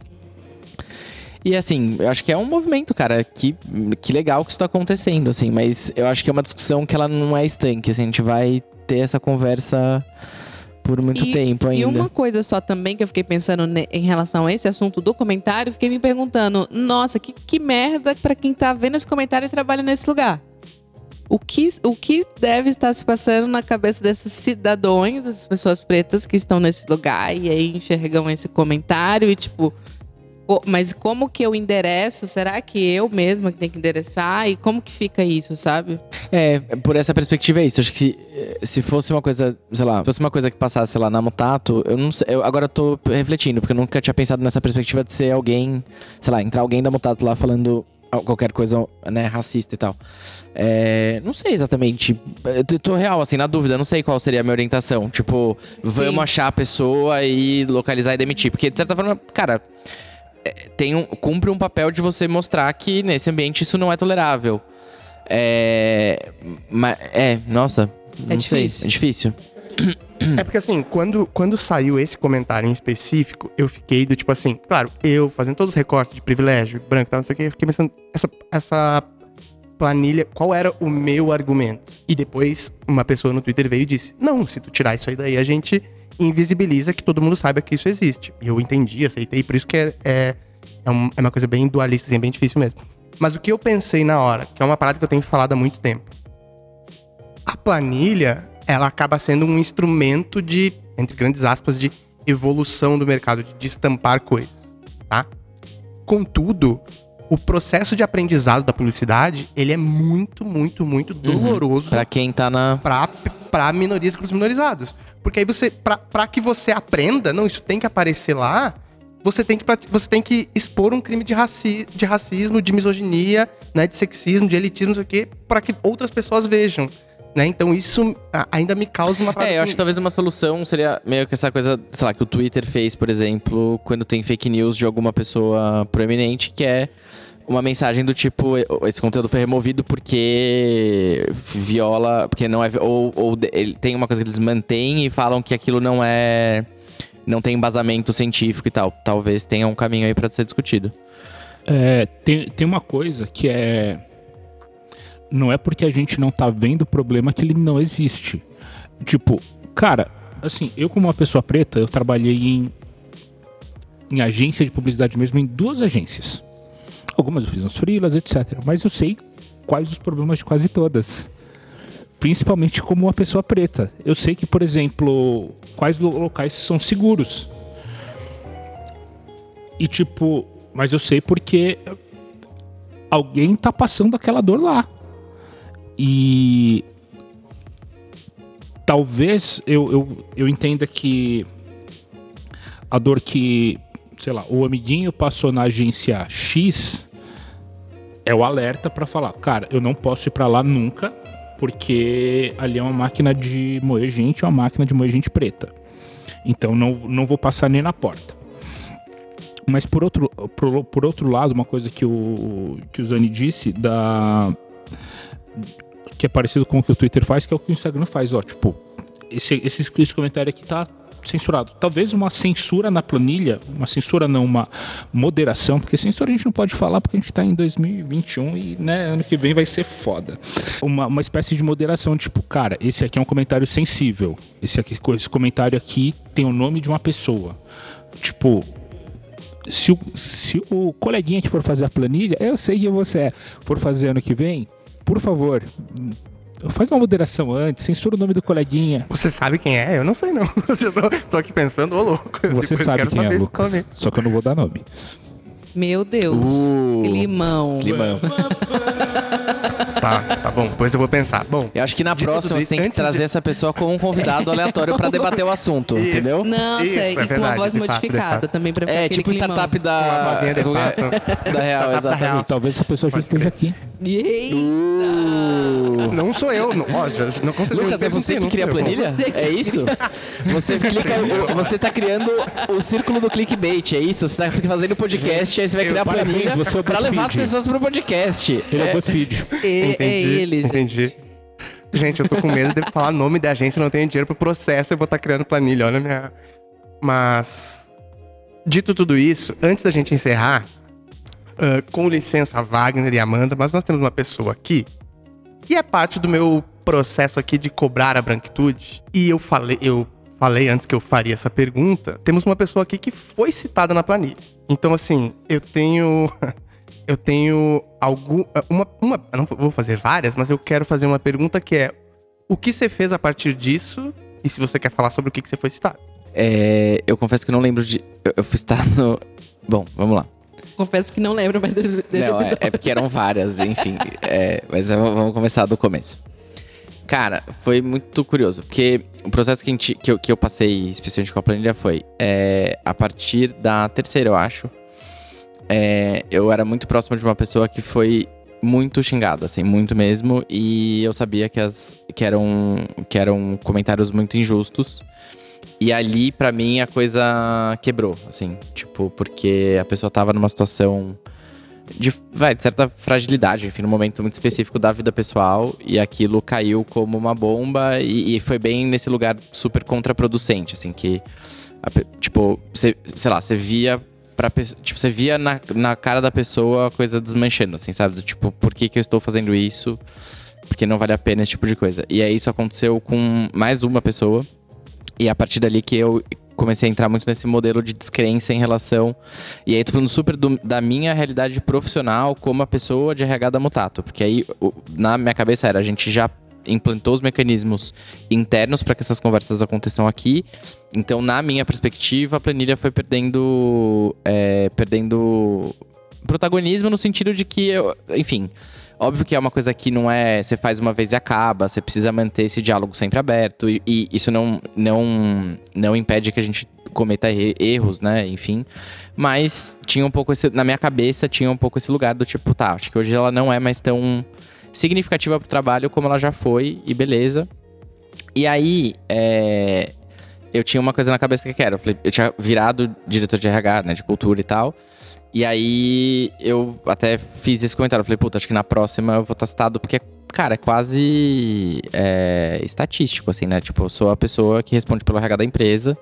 E assim, eu acho que é um movimento, cara, que, que legal que isso tá acontecendo, assim, mas eu acho que é uma discussão que ela não é estanque, assim, a gente vai ter essa conversa por muito e, tempo ainda. E uma coisa só também que eu fiquei pensando em relação a esse assunto do comentário, fiquei me perguntando, nossa, que, que merda para quem tá vendo esse comentário e trabalha nesse lugar. O que, o que deve estar se passando na cabeça desses cidadãos, dessas pessoas pretas que estão nesse lugar e aí enxergam esse comentário e tipo, mas como que eu endereço? Será que eu mesma que tenho que endereçar? E como que fica isso, sabe? É, por essa perspectiva é isso. Acho que se, eh, se fosse uma coisa, sei lá, fosse uma coisa que passasse, sei lá, na Mutato, eu não sei. Eu, agora eu tô refletindo, porque eu nunca tinha pensado nessa perspectiva de ser alguém, sei lá, entrar alguém da Mutato lá falando qualquer coisa, né, racista e tal. É, não sei exatamente. Eu tô real, assim, na dúvida, não sei qual seria a minha orientação. Tipo, vamos Sim. achar a pessoa e localizar e demitir. Porque, de certa forma, cara tem um, cumpre um papel de você mostrar que nesse ambiente isso não é tolerável. É. Mas, é, nossa. É difícil. Sei, é difícil. É porque assim, quando, quando saiu esse comentário em específico, eu fiquei do tipo assim, claro, eu fazendo todos os recortes de privilégio, branco e tal, não sei o que, eu fiquei pensando, essa, essa planilha, qual era o meu argumento? E depois uma pessoa no Twitter veio e disse: Não, se tu tirar isso aí daí, a gente invisibiliza que todo mundo saiba que isso existe. E eu entendi, aceitei, por isso que é, é, é, é uma coisa bem dualista, assim, bem difícil mesmo. Mas o que eu pensei na hora, que é uma parada que eu tenho falado há muito tempo. A planilha, ela acaba sendo um instrumento de, entre grandes aspas, de evolução do mercado, de destampar coisas, tá? Contudo, o processo de aprendizado da publicidade, ele é muito, muito, muito doloroso Pra quem tá na. pra, pra minorias e grupos minorizados. Porque aí você, pra, pra que você aprenda, não, isso tem que aparecer lá, você tem que, você tem que expor um crime de, raci, de racismo, de misoginia, né, de sexismo, de elitismo, não sei o quê, pra que outras pessoas vejam. Né? Então isso ainda me causa uma É, eu acho que talvez uma solução seria meio que essa coisa, sei lá, que o Twitter fez, por exemplo, quando tem fake news de alguma pessoa proeminente, que é uma mensagem do tipo, esse conteúdo foi removido porque viola, porque não é, ou, ou tem uma coisa que eles mantêm e falam que aquilo não é, não tem embasamento científico e tal. Talvez tenha um caminho aí pra ser discutido. É, tem, tem uma coisa que é. Não é porque a gente não tá vendo o problema que ele não existe. Tipo, cara, assim, eu como uma pessoa preta, eu trabalhei em, em agência de publicidade mesmo, em duas agências. Algumas eu fiz uns freelas, etc. Mas eu sei quais os problemas de quase todas. Principalmente como uma pessoa preta. Eu sei que, por exemplo, quais lo- locais são seguros. E tipo, mas eu sei porque alguém tá passando aquela dor lá. E talvez eu, eu, eu entenda que a dor que, sei lá, o amiguinho passou na agência X é o alerta pra falar, cara, eu não posso ir pra lá nunca, porque ali é uma máquina de moer gente, é uma máquina de moer gente preta. Então não, não vou passar nem na porta. Mas por outro, por, por outro lado, uma coisa que o, que o Zani disse da. Que é parecido com o que o Twitter faz, que é o que o Instagram faz, ó. Tipo, esse, esse, esse comentário aqui tá censurado. Talvez uma censura na planilha, uma censura não, uma moderação, porque censura a gente não pode falar porque a gente tá em 2021 e, né, ano que vem vai ser foda. Uma, uma espécie de moderação, tipo, cara, esse aqui é um comentário sensível. Esse, aqui, esse comentário aqui tem o nome de uma pessoa. Tipo, se o, se o coleguinha que for fazer a planilha, eu sei que você é, for fazer ano que vem, por favor, faz uma moderação antes, censura o nome do coleguinha. Você sabe quem é? Eu não sei, não. <laughs> Eu tô, tô aqui pensando, ô louco. Você Depois sabe quem é, Lucas. Só que eu não vou dar nome. Meu Deus. Uh. Climão. Climão. Tá, tá bom. Depois eu vou pensar. Bom, Eu acho que na próxima você tem que trazer de- essa pessoa com um convidado aleatório pra debater o assunto, Isso. entendeu? Não, Isso, sei. é e com uma verdade, voz modificada fato. também pra ficar É, tipo climão. startup da. Qualquer- fato. <laughs> Da Real, da exatamente. Real. Talvez essa pessoa já esteja aqui. Eita! Uh. não sou eu. Não, ó, já, não aconteceu. Lucas, é você que cria a planilha? É isso? Você clica, você tá criando o círculo do clickbait, é isso? Você tá fazendo podcast, aí você vai criar a planilha é o pra levar as pessoas pro podcast. Ele é, BuzzFeed. É, é Entendi, ele, gente. entendi. Gente, eu tô com medo de falar nome da agência, não tenho dinheiro pro processo, eu vou estar criando planilha, olha minha... Mas, dito tudo isso, antes da gente encerrar, ah, com licença Wagner e Amanda, mas nós temos uma pessoa aqui que é parte do meu processo aqui de cobrar a branquitude. E eu falei, eu falei antes que eu faria essa pergunta, temos uma pessoa aqui que foi citada na planilha. Então, assim, eu tenho... <laughs> Eu tenho algum, uma, uma. Eu não vou fazer várias, mas eu quero fazer uma pergunta que é: o que você fez a partir disso? E se você quer falar sobre o que, que você foi citar? É, eu confesso que não lembro de. Eu, eu fui estar no. Bom, vamos lá. Confesso que não lembro mais desse, desse Não, é, episódio. é porque eram várias, enfim. É, mas vamos vamos começar do começo. Cara, foi muito curioso, porque o processo que, a gente- que, eu, que eu passei, especialmente com a planilha, foi é, a partir da terceira, eu acho. É, eu era muito próximo de uma pessoa que foi muito xingada, assim, muito mesmo, e eu sabia que, as, que, eram, que eram comentários muito injustos. E ali, pra mim, a coisa quebrou, assim, tipo, porque a pessoa tava numa situação de, vai, de certa fragilidade, enfim, num momento muito específico da vida pessoal. E aquilo caiu como uma bomba e, e foi bem nesse lugar super contraproducente, assim, que, a, tipo, você, sei lá, você via pra tipo, você via na, na cara da pessoa a coisa desmanchando, assim, sabe? Tipo, por que, que eu estou fazendo isso? Porque não vale a pena esse tipo de coisa. E aí isso aconteceu com mais uma pessoa. E a partir dali que eu comecei a entrar muito nesse modelo de descrença em relação. E aí tô falando super do, da minha realidade profissional como a pessoa de RH da Mutato. Porque aí, na minha cabeça era, a gente já implantou os mecanismos internos para que essas conversas aconteçam aqui. Então, na minha perspectiva, a planilha foi perdendo. É, perdendo protagonismo no sentido de que eu, enfim, Óbvio que é uma coisa que não é. Você faz uma vez e acaba, você precisa manter esse diálogo sempre aberto. E, e isso não, não, não impede que a gente cometa erros, né? Enfim. Mas tinha um pouco esse. Na minha cabeça, tinha um pouco esse lugar do tipo, tá, acho que hoje ela não é mais tão significativa pro trabalho como ela já foi, e beleza. E aí, é, eu tinha uma coisa na cabeça que. Eu, falei, eu tinha virado diretor de RH, né? De cultura e tal. E aí eu até fiz esse comentário. Eu falei, puta, acho que na próxima eu vou estar citado, porque, cara, é quase é, estatístico, assim, né? Tipo, eu sou a pessoa que responde pelo RH da empresa.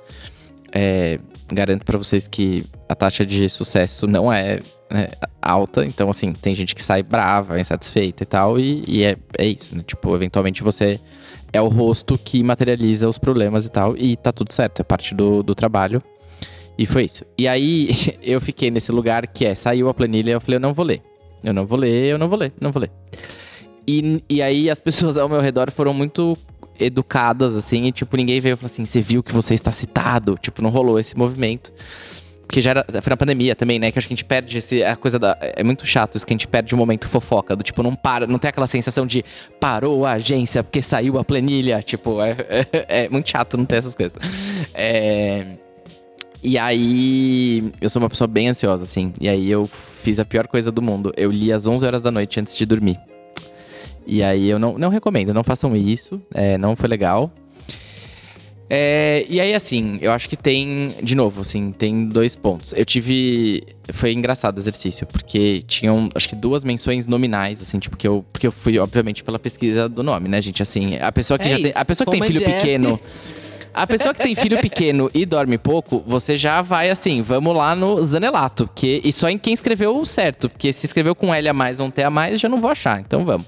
É, garanto para vocês que a taxa de sucesso não é, é, alta. Então, assim, tem gente que sai brava, insatisfeita e tal. E, e é, é isso, né? Tipo, eventualmente você é o rosto que materializa os problemas e tal. E tá tudo certo, é parte do, do trabalho. E foi isso. E aí <laughs> eu fiquei nesse lugar que é, saiu a planilha eu falei, eu não vou ler. Eu não vou ler, eu não vou ler, não vou ler. E, e aí as pessoas ao meu redor foram muito educadas, assim, e tipo, ninguém veio e falou assim, você viu que você está citado? Tipo, não rolou esse movimento. Porque já era, foi na pandemia também, né? Que acho que a gente perde esse, a coisa da. É muito chato isso que a gente perde o um momento fofoca. Do tipo, não para, não tem aquela sensação de parou a agência porque saiu a planilha. Tipo, é, <laughs> é, é muito chato não ter essas coisas. É. E aí, eu sou uma pessoa bem ansiosa, assim. E aí eu fiz a pior coisa do mundo. Eu li às 11 horas da noite antes de dormir. E aí eu não, não recomendo, não façam isso. É, não foi legal. É, e aí, assim, eu acho que tem, de novo, assim, tem dois pontos. Eu tive. Foi engraçado o exercício, porque tinham, acho que duas menções nominais, assim, tipo, que eu. Porque eu fui, obviamente, pela pesquisa do nome, né, gente? Assim, a pessoa que é já isso. tem. A pessoa que tem filho Jeff. pequeno. A pessoa que tem filho pequeno e dorme pouco, você já vai assim, vamos lá no Zanelato. Que, e só em quem escreveu o certo. Porque se escreveu com L a mais ou um T a mais, já não vou achar. Então vamos.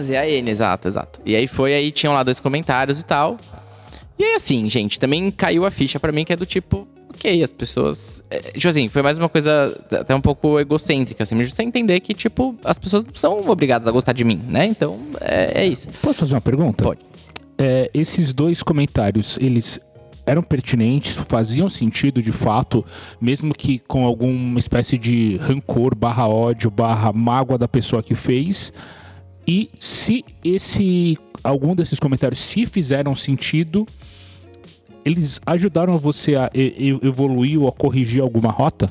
Z-A-N, exato, exato. E aí foi, aí tinham lá dois comentários e tal. E aí assim, gente, também caiu a ficha para mim que é do tipo, ok, as pessoas. É, tipo assim, foi mais uma coisa até um pouco egocêntrica, assim, mas você entender que, tipo, as pessoas não são obrigadas a gostar de mim, né? Então, é, é isso. Posso fazer uma pergunta? Pode é, esses dois comentários, eles eram pertinentes, faziam sentido de fato, mesmo que com alguma espécie de rancor, barra ódio, barra mágoa da pessoa que fez. E se esse algum desses comentários se fizeram sentido, eles ajudaram você a evoluir ou a corrigir alguma rota?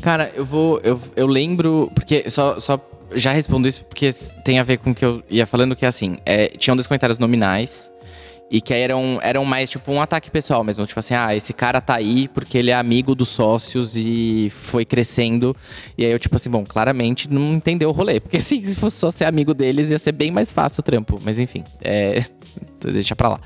Cara, eu vou. Eu, eu lembro. Porque só, só já respondo isso porque tem a ver com o que eu ia falando, que é assim, é, tinham dois comentários nominais. E que eram, eram mais tipo um ataque pessoal mesmo. Tipo assim, ah, esse cara tá aí porque ele é amigo dos sócios e foi crescendo. E aí eu, tipo assim, bom, claramente não entendeu o rolê. Porque se, <laughs> se fosse só ser amigo deles, ia ser bem mais fácil o trampo. Mas enfim, é, <laughs> deixa pra lá.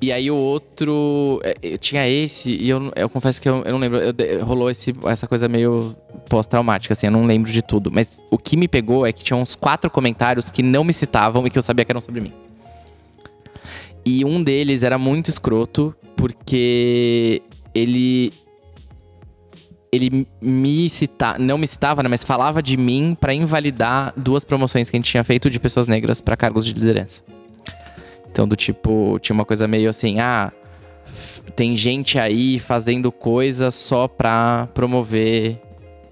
E aí o outro. É, tinha esse, e eu, eu confesso que eu, eu não lembro. Eu, rolou esse, essa coisa meio pós-traumática, assim, eu não lembro de tudo. Mas o que me pegou é que tinha uns quatro comentários que não me citavam e que eu sabia que eram sobre mim. E um deles era muito escroto, porque ele. Ele me citava, não me citava, né, mas falava de mim para invalidar duas promoções que a gente tinha feito de pessoas negras para cargos de liderança. Então, do tipo, tinha uma coisa meio assim, ah, tem gente aí fazendo coisa só pra promover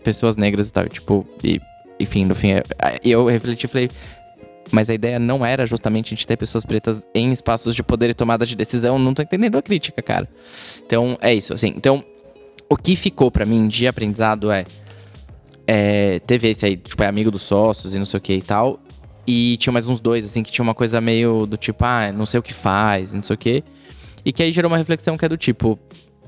pessoas negras e tal. Tipo, e, enfim, no fim, é, eu refleti e falei, mas a ideia não era justamente de ter pessoas pretas em espaços de poder e tomada de decisão. Não tô entendendo a crítica, cara. Então, é isso, assim. Então, o que ficou para mim de aprendizado é, é. Teve esse aí, tipo, é amigo dos sócios e não sei o que e tal. E tinha mais uns dois, assim, que tinha uma coisa meio do tipo, ah, não sei o que faz, não sei o que. E que aí gerou uma reflexão que é do tipo.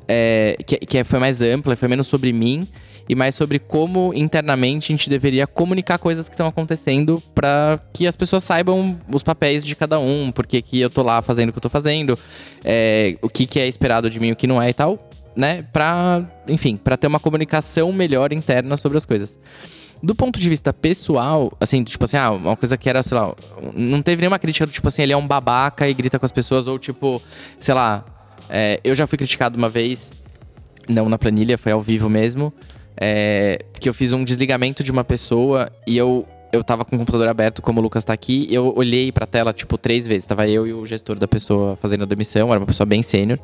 É, que, que foi mais ampla, foi menos sobre mim. e mais sobre como internamente a gente deveria comunicar coisas que estão acontecendo para que as pessoas saibam os papéis de cada um, por que que eu tô lá fazendo o que eu tô fazendo, é, o que, que é esperado de mim, o que não é e tal, né? Pra, enfim, para ter uma comunicação melhor interna sobre as coisas. Do ponto de vista pessoal, assim, tipo assim, ah, uma coisa que era, sei lá, não teve nenhuma crítica do tipo assim, ele é um babaca e grita com as pessoas, ou tipo, sei lá, é, eu já fui criticado uma vez, não na planilha, foi ao vivo mesmo, é, que eu fiz um desligamento de uma pessoa e eu, eu tava com o computador aberto, como o Lucas tá aqui, eu olhei pra tela, tipo, três vezes. Tava eu e o gestor da pessoa fazendo a demissão, era uma pessoa bem sênior.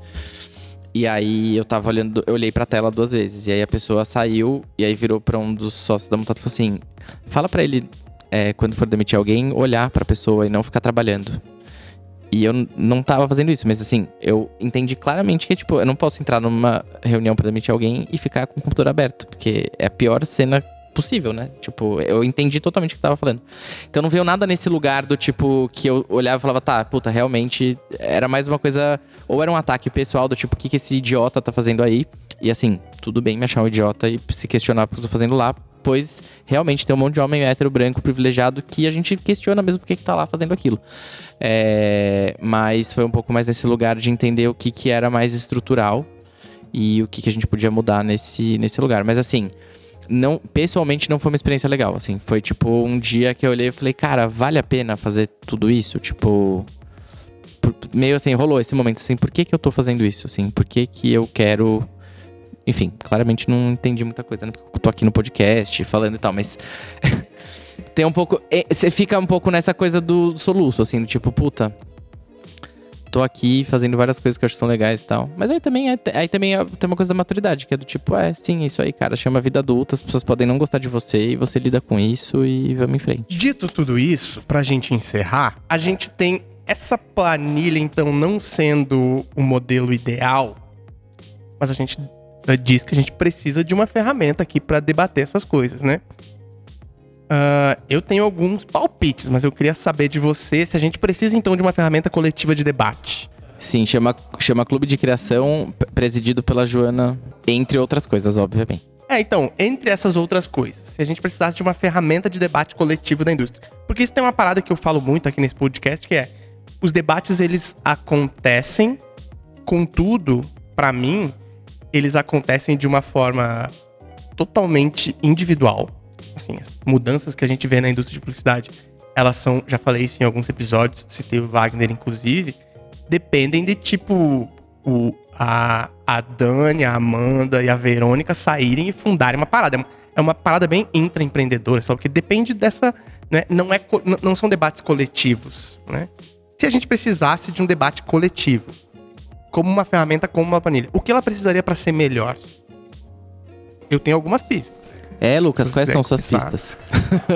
E aí eu tava olhando, eu olhei pra tela duas vezes. E aí a pessoa saiu e aí virou pra um dos sócios da Mutato e falou assim: fala pra ele, é, quando for demitir alguém, olhar pra pessoa e não ficar trabalhando. E eu não tava fazendo isso, mas assim, eu entendi claramente que, tipo, eu não posso entrar numa reunião pra demitir alguém e ficar com o computador aberto, porque é a pior cena possível, né? Tipo, eu entendi totalmente o que tava falando. Então não veio nada nesse lugar do tipo que eu olhava e falava, tá, puta, realmente era mais uma coisa. Ou era um ataque pessoal do tipo, o que, que esse idiota tá fazendo aí? E assim, tudo bem me achar um idiota e se questionar o que eu tô fazendo lá, pois realmente tem um monte de homem hétero branco privilegiado que a gente questiona mesmo por que, que tá lá fazendo aquilo. É, mas foi um pouco mais nesse lugar de entender o que, que era mais estrutural e o que, que a gente podia mudar nesse, nesse lugar. Mas assim, não, pessoalmente não foi uma experiência legal, assim. Foi tipo um dia que eu olhei e falei, cara, vale a pena fazer tudo isso? Tipo. por- meio assim, rolou esse momento assim, por que, que eu tô fazendo isso? Assim, por que, que eu quero. Enfim, claramente não entendi muita coisa, né? Eu tô aqui no podcast falando e tal, mas. <laughs> tem um pouco. é, Você fica um pouco nessa coisa do soluço, assim, do tipo, puta. Tô aqui fazendo várias coisas que eu acho que são legais e tal. Mas aí também, é- aí também é- tem uma coisa da maturidade, que é do tipo, é, sim, é isso aí, cara. Chama vida adulta, as pessoas podem não gostar de você e você lida com isso e vamos em frente. Dito tudo isso, pra gente encerrar, a gente tem essa planilha, então, não sendo o modelo ideal, mas a gente eh, diz que a gente precisa de uma ferramenta aqui pra debater essas coisas, né? Ah, eu tenho alguns palpites, mas eu queria saber de você se a gente precisa, então, de uma ferramenta coletiva de debate. Sim, chama, chama Clube de Criação, presidido pela Joana, entre outras coisas, obviamente. É, então, entre essas outras coisas, se a gente precisasse de uma ferramenta de debate coletivo da indústria. Porque isso tem uma parada que eu falo muito aqui nesse podcast, que é os debates eles acontecem, contudo, pra mim, eles acontecem de uma forma totalmente individual. Assim, as mudanças que a gente vê na indústria de publicidade, elas são, já falei isso em alguns episódios, citei o Wagner inclusive, dependem de tipo o, a, a Dani, a Amanda e a Verônica saírem e fundarem uma parada. É uma, é uma parada bem intraempreendedora, sabe? Porque depende dessa. Né? Não, é, não são debates coletivos. Né? Se a gente precisasse de um debate coletivo, como uma ferramenta, como uma planilha, o que ela precisaria para ser melhor? Eu tenho algumas pistas. É, Lucas, quais são suas pistas?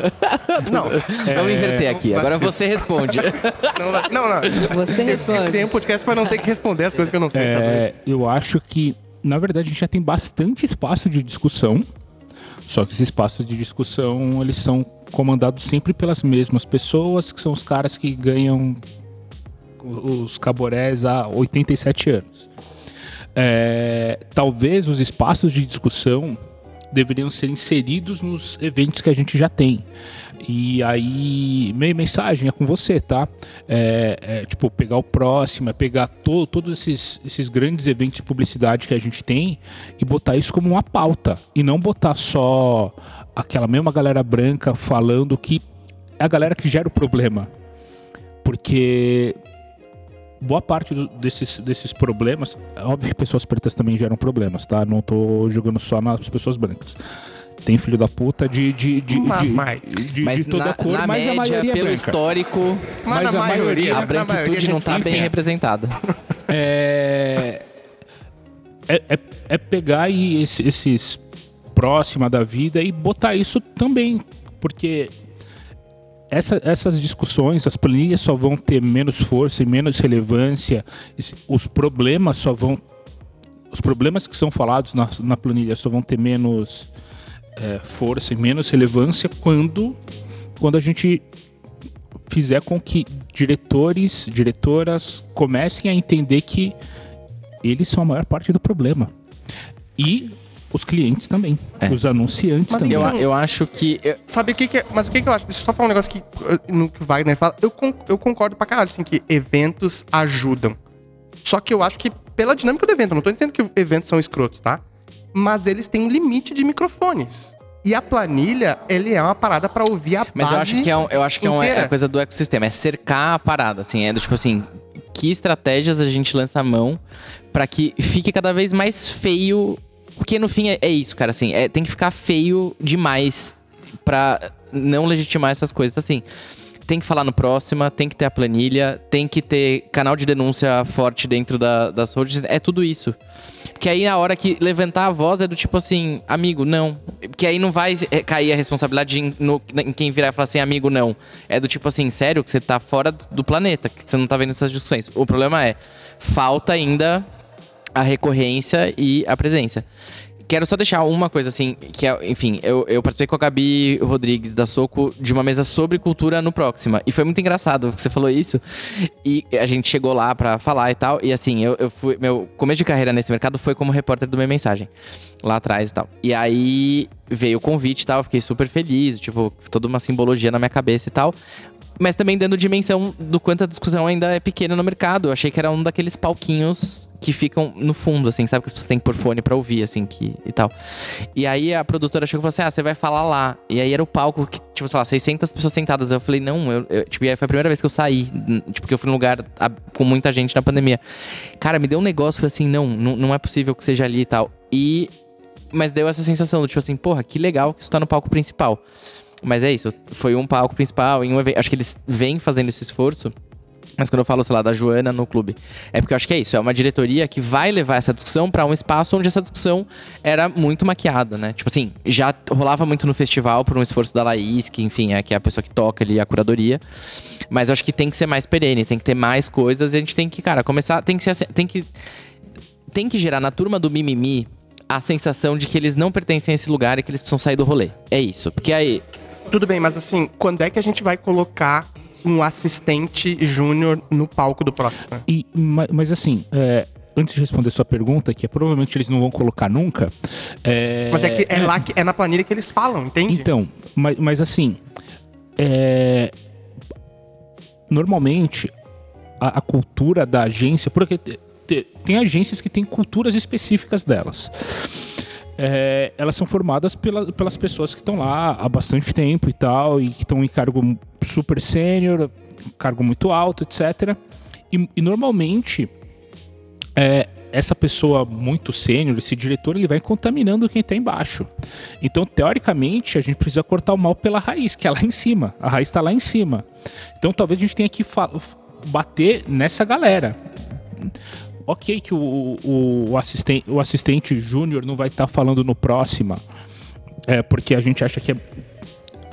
<laughs> Não, <laughs> Vamos inverter aqui. Agora você responde. <laughs> não, não. não. Você responde. Tem um podcast para não ter que responder as coisas que eu não sei. tá? É, eu acho que, na verdade, a gente já tem bastante espaço de discussão. Só que esses espaços de discussão, eles são comandados sempre pelas mesmas pessoas, que são os caras que ganham os caborés há 87 anos. É, talvez os espaços de discussão deveriam ser inseridos nos eventos que a gente já tem. E aí, meia mensagem é com você, tá? É, é, tipo, pegar o próximo, é pegar to, todos esses, esses grandes eventos de publicidade que a gente tem e botar isso como uma pauta. E não botar só aquela mesma galera branca falando que é a galera que gera o problema. Porque boa parte do- desses, desses problemas, é óbvio que pessoas pretas também geram problemas, tá? Não tô jogando só nas pessoas brancas. Tem filho da puta de, de, de, Mas de, mais. de- Mas de toda na, cor, na mas média, a maioria é pelo branca. histórico, mas na a maioria- a na branquitude maioria, não tá bem enfim. representada. É, é, é, é pegar e esse- esses próxima da vida e botar isso também, porque essa- essas discussões, as planilhas só vão ter menos força e menos relevância, os problemas só vão. Os problemas que são falados na, na planilha só vão ter menos é, força e menos relevância quando, quando a gente fizer com que diretores, diretoras comecem a entender que eles são a maior parte do problema. E os clientes também, É. os anunciantes Mas também. Eu, Então- eu acho que. eu- Sabe o que, que é? Mas o que, que eu acho? Deixa eu só falar um negócio que, uh, no que o Wagner fala. Eu, con- eu concordo pra caralho, assim, que eventos ajudam. Só que eu acho que pela dinâmica do evento, eu não tô dizendo que eventos são escrotos, tá? Mas eles têm um limite de microfones. E a planilha, ele é uma parada pra ouvir a Mas eu acho que é, um, eu acho que é, uma, é coisa do ecossistema, é cercar a parada, assim, é do tipo assim, que estratégias a gente lança a mão pra que fique cada vez mais feio. Porque no fim é, é isso, cara, assim, é, tem que ficar feio demais pra não legitimar essas coisas. Assim, tem que falar no próxima, tem que ter a planilha, tem que ter canal de denúncia forte dentro da, das roads, é tudo isso. Porque aí na hora que levantar a voz é do tipo assim, amigo, não. Porque aí não vai é, cair a responsabilidade em, no- em quem virar e falar assim, amigo, não. É do tipo assim, sério, que você tá fora do planeta, que você não tá vendo essas discussões. O problema é, falta ainda a recorrência e a presença. Quero só deixar uma coisa assim, que é, enfim, eu, eu participei com a Gabi Rodrigues da Soco de uma mesa sobre cultura no Próxima. E foi muito engraçado que você falou isso. E a gente chegou lá pra falar e tal. E assim, eu, eu fui. Meu começo de carreira nesse mercado foi como repórter do Meia Mensagem. Lá atrás e tal. E aí veio o convite e tal, eu fiquei super feliz, tipo, toda uma simbologia na minha cabeça e tal. Mas também dando dimensão do quanto a discussão ainda é pequena no mercado. Eu achei que era um daqueles palquinhos que ficam no fundo, assim, sabe? Que as pessoas têm que pôr fone pra ouvir, assim, que, e tal. E aí a produtora chegou e falou assim: ah, você vai falar lá. E aí era o palco que, tipo, sei lá, 600 pessoas sentadas. Eu falei: não, eu, eu- tipo, foi a primeira vez que eu saí, tipo, porque eu fui num lugar a- com muita gente na pandemia. Cara, me deu um negócio, falei assim: não, não, não é possível que seja ali e tal. E. Mas deu essa sensação do tipo assim, porra, que legal que isso tá no palco principal. Mas é isso, foi um palco principal, em um evento. Acho que eles vêm fazendo esse esforço. Mas quando eu falo, sei lá, da Joana no clube, é porque eu acho que é isso, é uma diretoria que vai levar essa discussão pra um espaço onde essa discussão era muito maquiada, né? Tipo assim, já rolava muito no festival por um esforço da Laís, que enfim, é, que é a pessoa que toca ali a curadoria. Mas eu acho que tem que ser mais perene, tem que ter mais coisas e a gente tem que, cara, começar, tem que ser tem que tem que gerar na turma do mimimi a sensação de que eles não pertencem a esse lugar e que eles precisam sair do rolê. É isso. Porque aí, Tudo bem, mas assim, quando é que a gente vai colocar um assistente júnior no palco do próximo? E, ma- mas assim, é, antes de responder sua pergunta, que é, provavelmente eles não vão colocar nunca. é, Mas é que é lá que é na planilha que eles falam, entende? Então, mas, mas assim, é, normalmente a, a cultura da agência, porque te- te- tem agências que têm culturas específicas delas. É, elas são formadas pela- pelas pessoas que estão lá há bastante tempo e tal, e que estão em cargo super sênior, cargo muito alto, etc. E, e normalmente é, essa pessoa muito sênior, esse diretor, ele vai contaminando quem está embaixo. Então, teoricamente, a gente precisa cortar o mal pela raiz, que é lá em cima. A raiz está lá em cima. Então, talvez a gente tenha que bater nessa galera. Ok que o, o, o assistente, o assistente júnior não vai estar falando no próxima, é, porque a gente acha que é-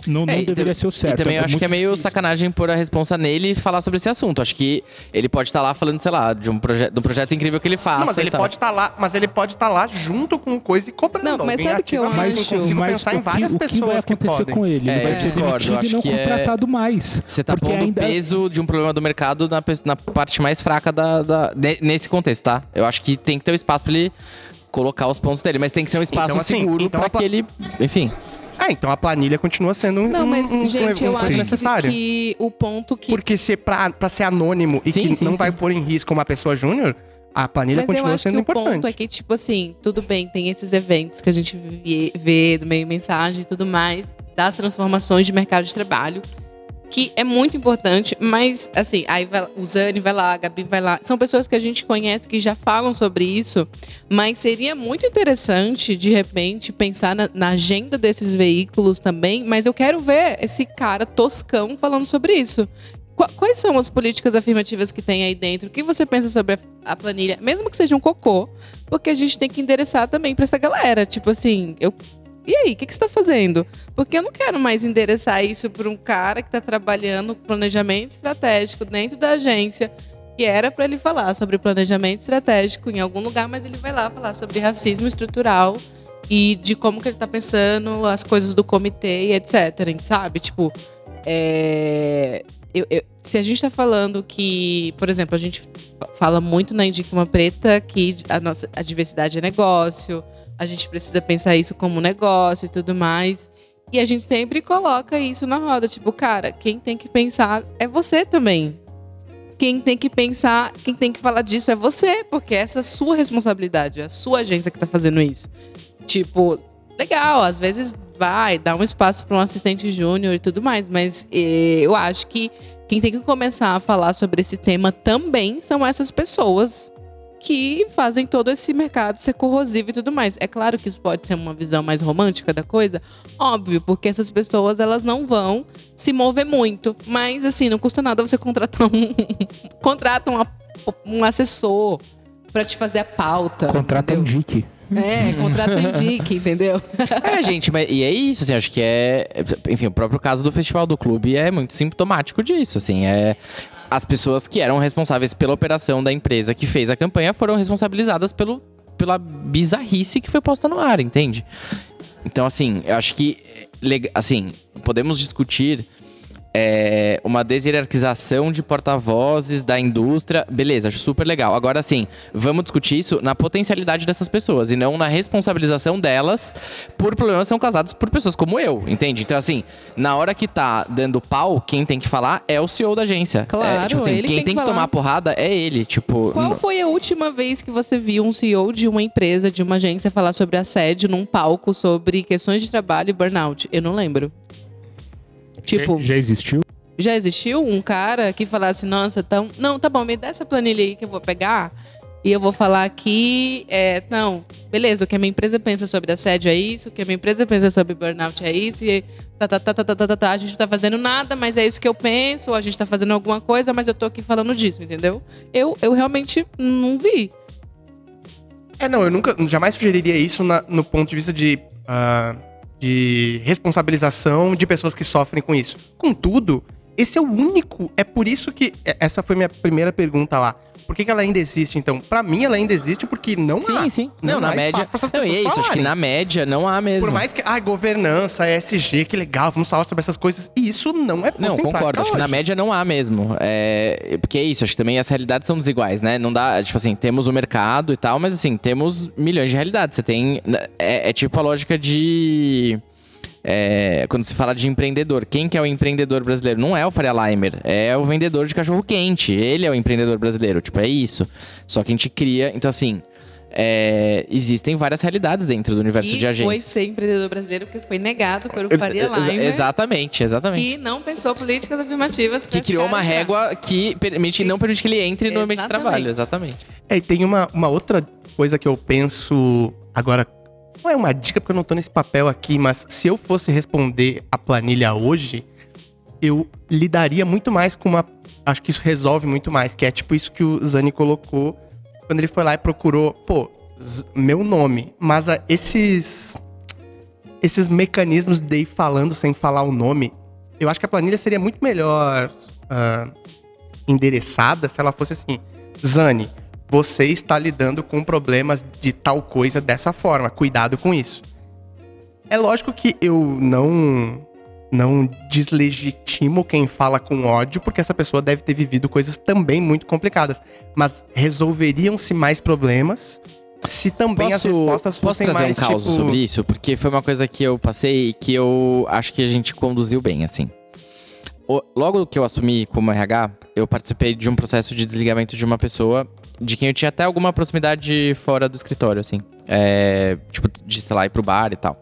não, não É, deveria ser o certo. E também eu acho que é meio difícil. sacanagem pôr a responsa nele e falar sobre esse assunto. Acho que ele pode estar lá falando, sei lá, de um, proje de um projeto incrível que ele faça. Não, mas ele pode estar lá, mas ele pode estar lá junto com coisa e cobrando. Não, mas sabe o que eu ativamente acho? consigo mas pensar o em que- várias o que pessoas vai que acontecer podem. com ele? É, ele vai eu ser demitido acho e não que é- contratado mais. Você tá pondo ainda o peso de um problema do mercado na, na parte mais fraca da, da- ne- nesse contexto, tá? Eu acho que tem que ter o espaço pra ele colocar os pontos dele, mas tem que ser um espaço Então, assim, seguro então pra a pla- que ele. Enfim. É, então a planilha continua sendo um, Não, mas, um, um, gente, um eu coisa acho necessária. que, o ponto que. Porque se pra, pra ser anônimo e Sim, que sim, não sim. vai pôr em risco uma pessoa júnior, a planilha Mas eu continua acho sendo que o importante. ponto é que, tipo assim, tudo bem, tem esses eventos que a gente vê, vê do meio mensagem e tudo mais, das transformações de mercado de trabalho, que é muito importante, mas, assim, aí vai, o Zane vai lá, a Gabi vai lá. São pessoas que a gente conhece que já falam sobre isso, mas seria muito interessante, de repente, pensar na, na agenda desses veículos também. Mas eu quero ver esse cara toscão falando sobre isso. Qu- Quais são as políticas afirmativas que tem aí dentro? O que você pensa sobre a, planilha? Mesmo que seja um cocô, porque a gente tem que endereçar também pra essa galera. Tipo assim, eu. E aí, o que, que você tá fazendo? Porque eu não quero mais endereçar isso para um cara que tá trabalhando planejamento estratégico dentro da agência, que era para ele falar sobre planejamento estratégico em algum lugar, mas ele vai lá falar sobre racismo estrutural e de como que ele tá pensando as coisas do comitê e etc, sabe? Tipo, é, eu- eu- se a gente está falando que, por exemplo, a gente fala muito na Indica uma Preta que a, nossa, a diversidade é negócio, a gente precisa pensar isso como negócio e tudo mais. E a gente sempre coloca isso na roda. Tipo, cara, quem tem que pensar é você também. Quem tem que pensar, quem tem que falar disso é você, porque essa é a sua responsabilidade, é a sua agência que tá fazendo isso. Tipo, legal, às vezes vai, dá um espaço para um assistente júnior e tudo mais, mas eh, eu acho que quem tem que começar a falar sobre esse tema também são essas pessoas que fazem todo esse mercado ser corrosivo e tudo mais. É claro que isso pode ser uma visão mais romântica da coisa, óbvio, porque essas pessoas elas não vão se mover muito, mas assim, não custa nada você contratar um <laughs> contrata um, um assessor para te fazer a pauta. Contrata um dick. É, contrata um dick, entendeu? <laughs> É, gente, mas, e é isso, assim, acho que é. Enfim, o próprio caso do Festival do Clube é muito sintomático disso, assim. É. As pessoas que eram responsáveis pela operação da empresa que fez a campanha foram responsabilizadas pelo, pela bizarrice que foi posta no ar, entende? Então, assim, eu acho que. Assim, podemos discutir. É, uma deshierarquização de porta-vozes da indústria, beleza, acho super legal. Agora, assim, vamos discutir isso na potencialidade dessas pessoas e não na responsabilização delas por problemas que são causados por pessoas como eu, entende? Então, assim, na hora que tá dando pau, quem tem que falar é o CEO da agência. Claro, é, tipo assim, ele quem tem que tem que, falar. tomar porrada é ele, tipo... Qual foi a última vez que você viu um CEO de uma empresa, de uma agência, falar sobre assédio num palco sobre questões de trabalho e burnout? Eu não lembro. Tipo. Já, existiu? Já existiu um cara que falasse, nossa, então não, tá bom, me dá essa planilha aí que eu vou pegar e eu vou falar que, é, não, beleza, o que a minha empresa pensa sobre assédio é isso, o que a minha empresa pensa sobre burnout é isso, e tá, tá, tá, tá, tá, tá, tá, tá, a gente não tá fazendo nada, mas é isso que eu penso, ou a gente tá fazendo alguma coisa, mas eu tô aqui falando disso, entendeu? Eu, eu realmente não vi. É, não, eu nunca, jamais sugeriria isso na, no ponto de vista de. Uh de responsabilização de pessoas que sofrem com isso. Contudo, esse é o único. É por isso que. é- Essa foi minha primeira pergunta lá. Por que, que ela ainda existe, então? Pra mim, ela ainda existe porque não há. Sim, sim. Não, há na média... Não, e é isso, acho que na média não há mesmo. Por mais que. Ah, governança, ESG, que legal, vamos falar sobre essas coisas. Isso não é Não, concordo. Acho que na hoje. média não há mesmo. É, porque é isso, acho que também as realidades são desiguais, né? Não dá, tipo assim, temos o mercado e tal, mas assim, temos milhões de realidades. Você tem. É, é tipo a lógica de. É, quando se fala de empreendedor, quem que é o empreendedor brasileiro? Não é o Faria Limer, é o vendedor de cachorro quente. Ele é o empreendedor brasileiro, tipo, é isso. Só que a gente cria. Então, assim, é, existem várias realidades dentro do universo E de agências. foi ser empreendedor brasileiro porque foi negado pelo Faria Limer, Exatamente, exatamente. que não pensou políticas afirmativas. pra Que criou uma régua que permite, não permite que ele entre no ambiente de Exatamente. trabalho. Exatamente. É, e tem uma, uma outra coisa que eu penso agora. Não é uma dica porque eu não tô nesse papel aqui, mas se eu fosse responder a planilha hoje, eu lidaria muito mais com uma. Acho que isso resolve muito mais, que é tipo isso que o Zani colocou quando ele foi lá e procurou, pô, meu nome. Mas ah, esses. Esses mecanismos de ir falando sem falar o nome, eu acho que a planilha seria muito melhor ah, endereçada se ela fosse assim: Zani, você está lidando com problemas de tal coisa dessa forma, cuidado com isso. É lógico que eu não não deslegitimo quem fala com ódio, porque essa pessoa deve ter vivido coisas também muito complicadas, mas resolveriam-se mais problemas se também as respostas posso fossem trazer mais um caos tipo... sobre isso? Porque foi uma coisa que eu passei e que eu acho que a gente conduziu bem, assim. O- logo que eu assumi como RH, eu participei de um processo de desligamento de uma pessoa de quem eu tinha até alguma proximidade fora do escritório, assim. É, tipo, de, sei lá, ir pro bar e tal.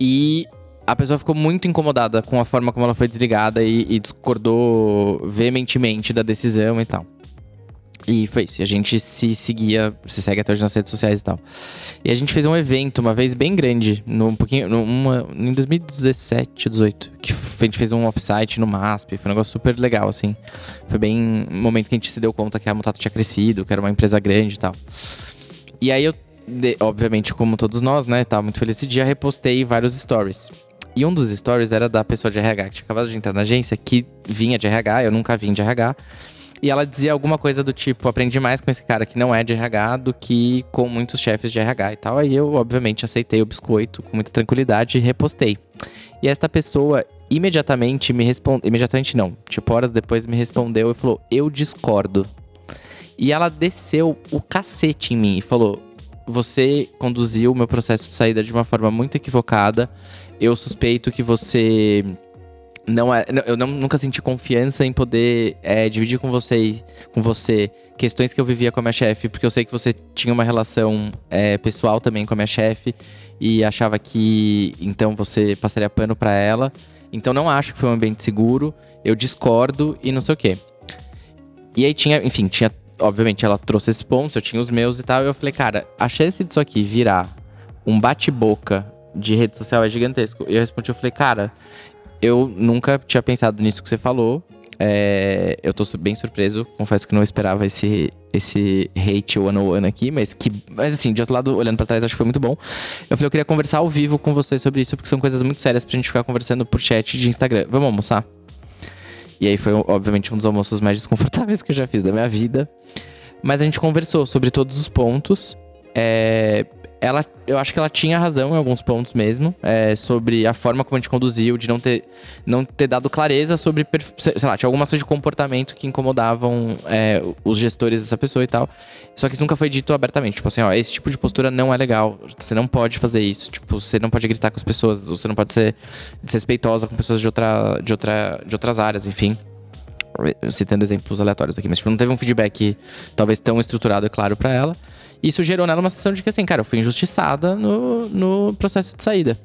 E a pessoa ficou muito incomodada com a forma como ela foi desligada e, e discordou veementemente da decisão e tal. E foi isso. A gente se seguia, se segue até hoje nas redes sociais e tal. E a gente fez um evento uma vez bem grande, no, um pouquinho, numa, em 2017, 18. Que a gente fez um offsite no MASP. Foi um negócio super legal, assim. Foi bem um momento que a gente se deu conta que a Mutato tinha crescido, que era uma empresa grande e tal. E aí eu, de- obviamente, como todos nós, né, tava muito feliz esse dia, repostei vários stories. E um dos stories era da pessoa de RH que tinha acabado de entrar na agência, que vinha de RH, eu nunca vim de RH. E ela dizia alguma coisa do tipo: aprendi mais com esse cara que não é de RH do que com muitos chefes de RH e tal. Aí eu, obviamente, aceitei o biscoito com muita tranquilidade e repostei. E esta pessoa imediatamente me respondeu. Imediatamente não. Tipo, horas depois me respondeu e falou: Eu discordo. E ela desceu o cacete em mim e falou: você conduziu o meu processo de saída de uma forma muito equivocada. Eu suspeito que você não é, eu não- nunca senti confiança em poder é, dividir com você, com você questões que eu vivia com a minha chefe, porque eu sei que você tinha uma relação é, pessoal também com a minha chefe e achava que então você passaria pano pra ela. Então não acho que foi um ambiente seguro. Eu discordo e não sei o quê. E aí tinha, enfim, tinha. Obviamente, ela trouxe esses pontos, eu tinha os meus e tal. E eu falei, cara, a chance disso aqui virar um bate-boca de rede social é gigantesco. E eu respondi, eu falei, cara, eu nunca tinha pensado nisso que você falou. É, eu tô bem surpreso, confesso que não esperava esse, esse hate one on one aqui, mas que. Mas assim, de outro lado, olhando pra trás, acho que foi muito bom. Eu falei, eu queria conversar ao vivo com você sobre isso, porque são coisas muito sérias pra gente ficar conversando por chat de Instagram. Vamos almoçar? E aí foi, obviamente, um dos almoços mais desconfortáveis que eu já fiz da minha vida. Mas a gente conversou sobre todos os pontos. É, ela, eu acho que ela tinha razão em alguns pontos mesmo. é, sobre a forma como a gente conduziu, de não ter, não ter dado clareza sobre. Sei lá, tinha algumas coisas de comportamento que incomodavam é, os gestores dessa pessoa e tal. Só que isso nunca foi dito abertamente. Tipo assim, ó, esse tipo de postura não é legal. Você não pode fazer isso. Tipo, você não pode gritar com as pessoas. Você não pode ser desrespeitosa com pessoas de, outra, de, outra, de outras áreas, enfim. Citando exemplos aleatórios aqui. Mas, tipo, não teve um feedback talvez tão estruturado e claro pra ela. Isso gerou nela uma sensação de que, assim, cara, eu fui injustiçada no, no processo de saída.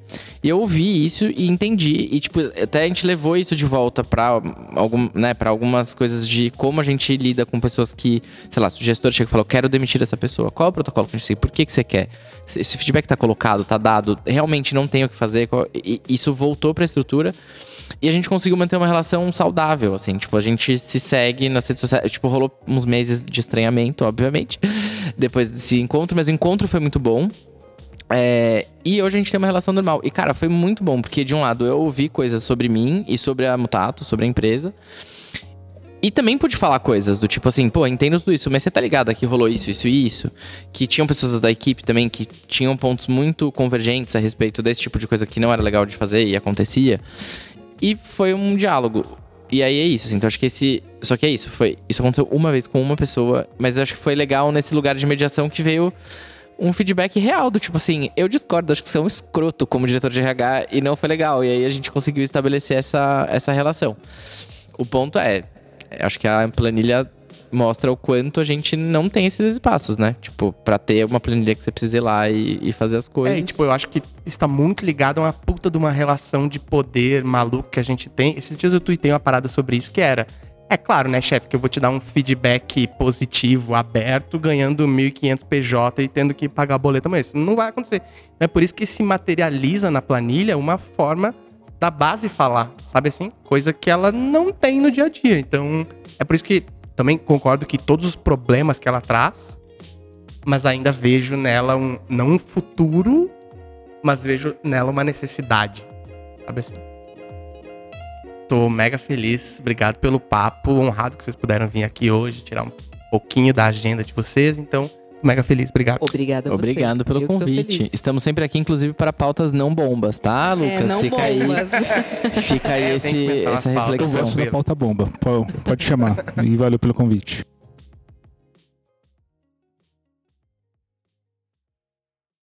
E eu ouvi isso e entendi. E, tipo, até a gente levou isso de volta pra, algum, né, pra algumas coisas de como a gente lida com pessoas que, sei lá, se o gestor chega e fala, quero demitir essa pessoa. Qual é o protocolo que a gente segue? Por que, que você quer? Se esse feedback tá colocado, tá dado, realmente não tem o que fazer. qual- isso voltou pra estrutura. E a gente conseguiu manter uma relação saudável, assim. Tipo, a gente se segue nas redes sociais. Tipo, rolou uns meses de estranhamento, obviamente. <laughs> Depois desse encontro. Mas o encontro foi muito bom. É, e hoje a gente tem uma relação normal. E, cara, foi muito bom. Porque, de um lado, eu ouvi coisas sobre mim e sobre a Mutato, sobre a empresa. E também pude falar coisas do tipo assim, pô, entendo tudo isso, mas você tá ligado que rolou isso, isso e isso? Que tinham pessoas da equipe também que tinham pontos muito convergentes a respeito desse tipo de coisa que não era legal de fazer e acontecia. E foi um diálogo. E aí é isso, assim, então acho que esse. Só que é isso, foi. Isso aconteceu uma vez com uma pessoa, mas acho que foi legal nesse lugar de mediação que veio um feedback real do tipo assim, eu discordo, acho que você é um escroto como diretor de RH e não foi legal. E aí a gente conseguiu estabelecer essa, essa relação. O ponto é, acho que a planilha mostra o quanto a gente não tem esses espaços, né? Tipo, pra ter uma planilha que você precisa ir lá e, e fazer as coisas. É, e, tipo, eu acho que isso tá muito ligado a uma puta de uma relação de poder maluco que a gente tem. Esses dias eu tuitei uma parada sobre isso que era. É claro, né, chefe, que eu vou te dar um feedback positivo, aberto, ganhando 1.500 PJ e tendo que pagar a boleta, mas isso não vai acontecer. É por isso que se materializa na planilha uma forma da base falar, sabe assim? Coisa que ela não tem no dia a dia. Então, é por isso que também concordo que todos os problemas que ela traz, mas ainda vejo nela um, não um futuro, mas vejo nela uma necessidade. Sabe assim? Tô mega feliz, obrigado pelo papo, honrado que vocês puderam vir aqui hoje, tirar um pouquinho da agenda de vocês, então, mega feliz, obrigado. Obrigada a você. Obrigado pelo Eu convite. Estamos sempre aqui, inclusive, para pautas não bombas, tá, Lucas? É, não Fica aí, bombas. <laughs> fica aí É, tem que esse, essa pautas. Eu reflexão. gosto da pauta bomba. Pode chamar. E valeu pelo convite.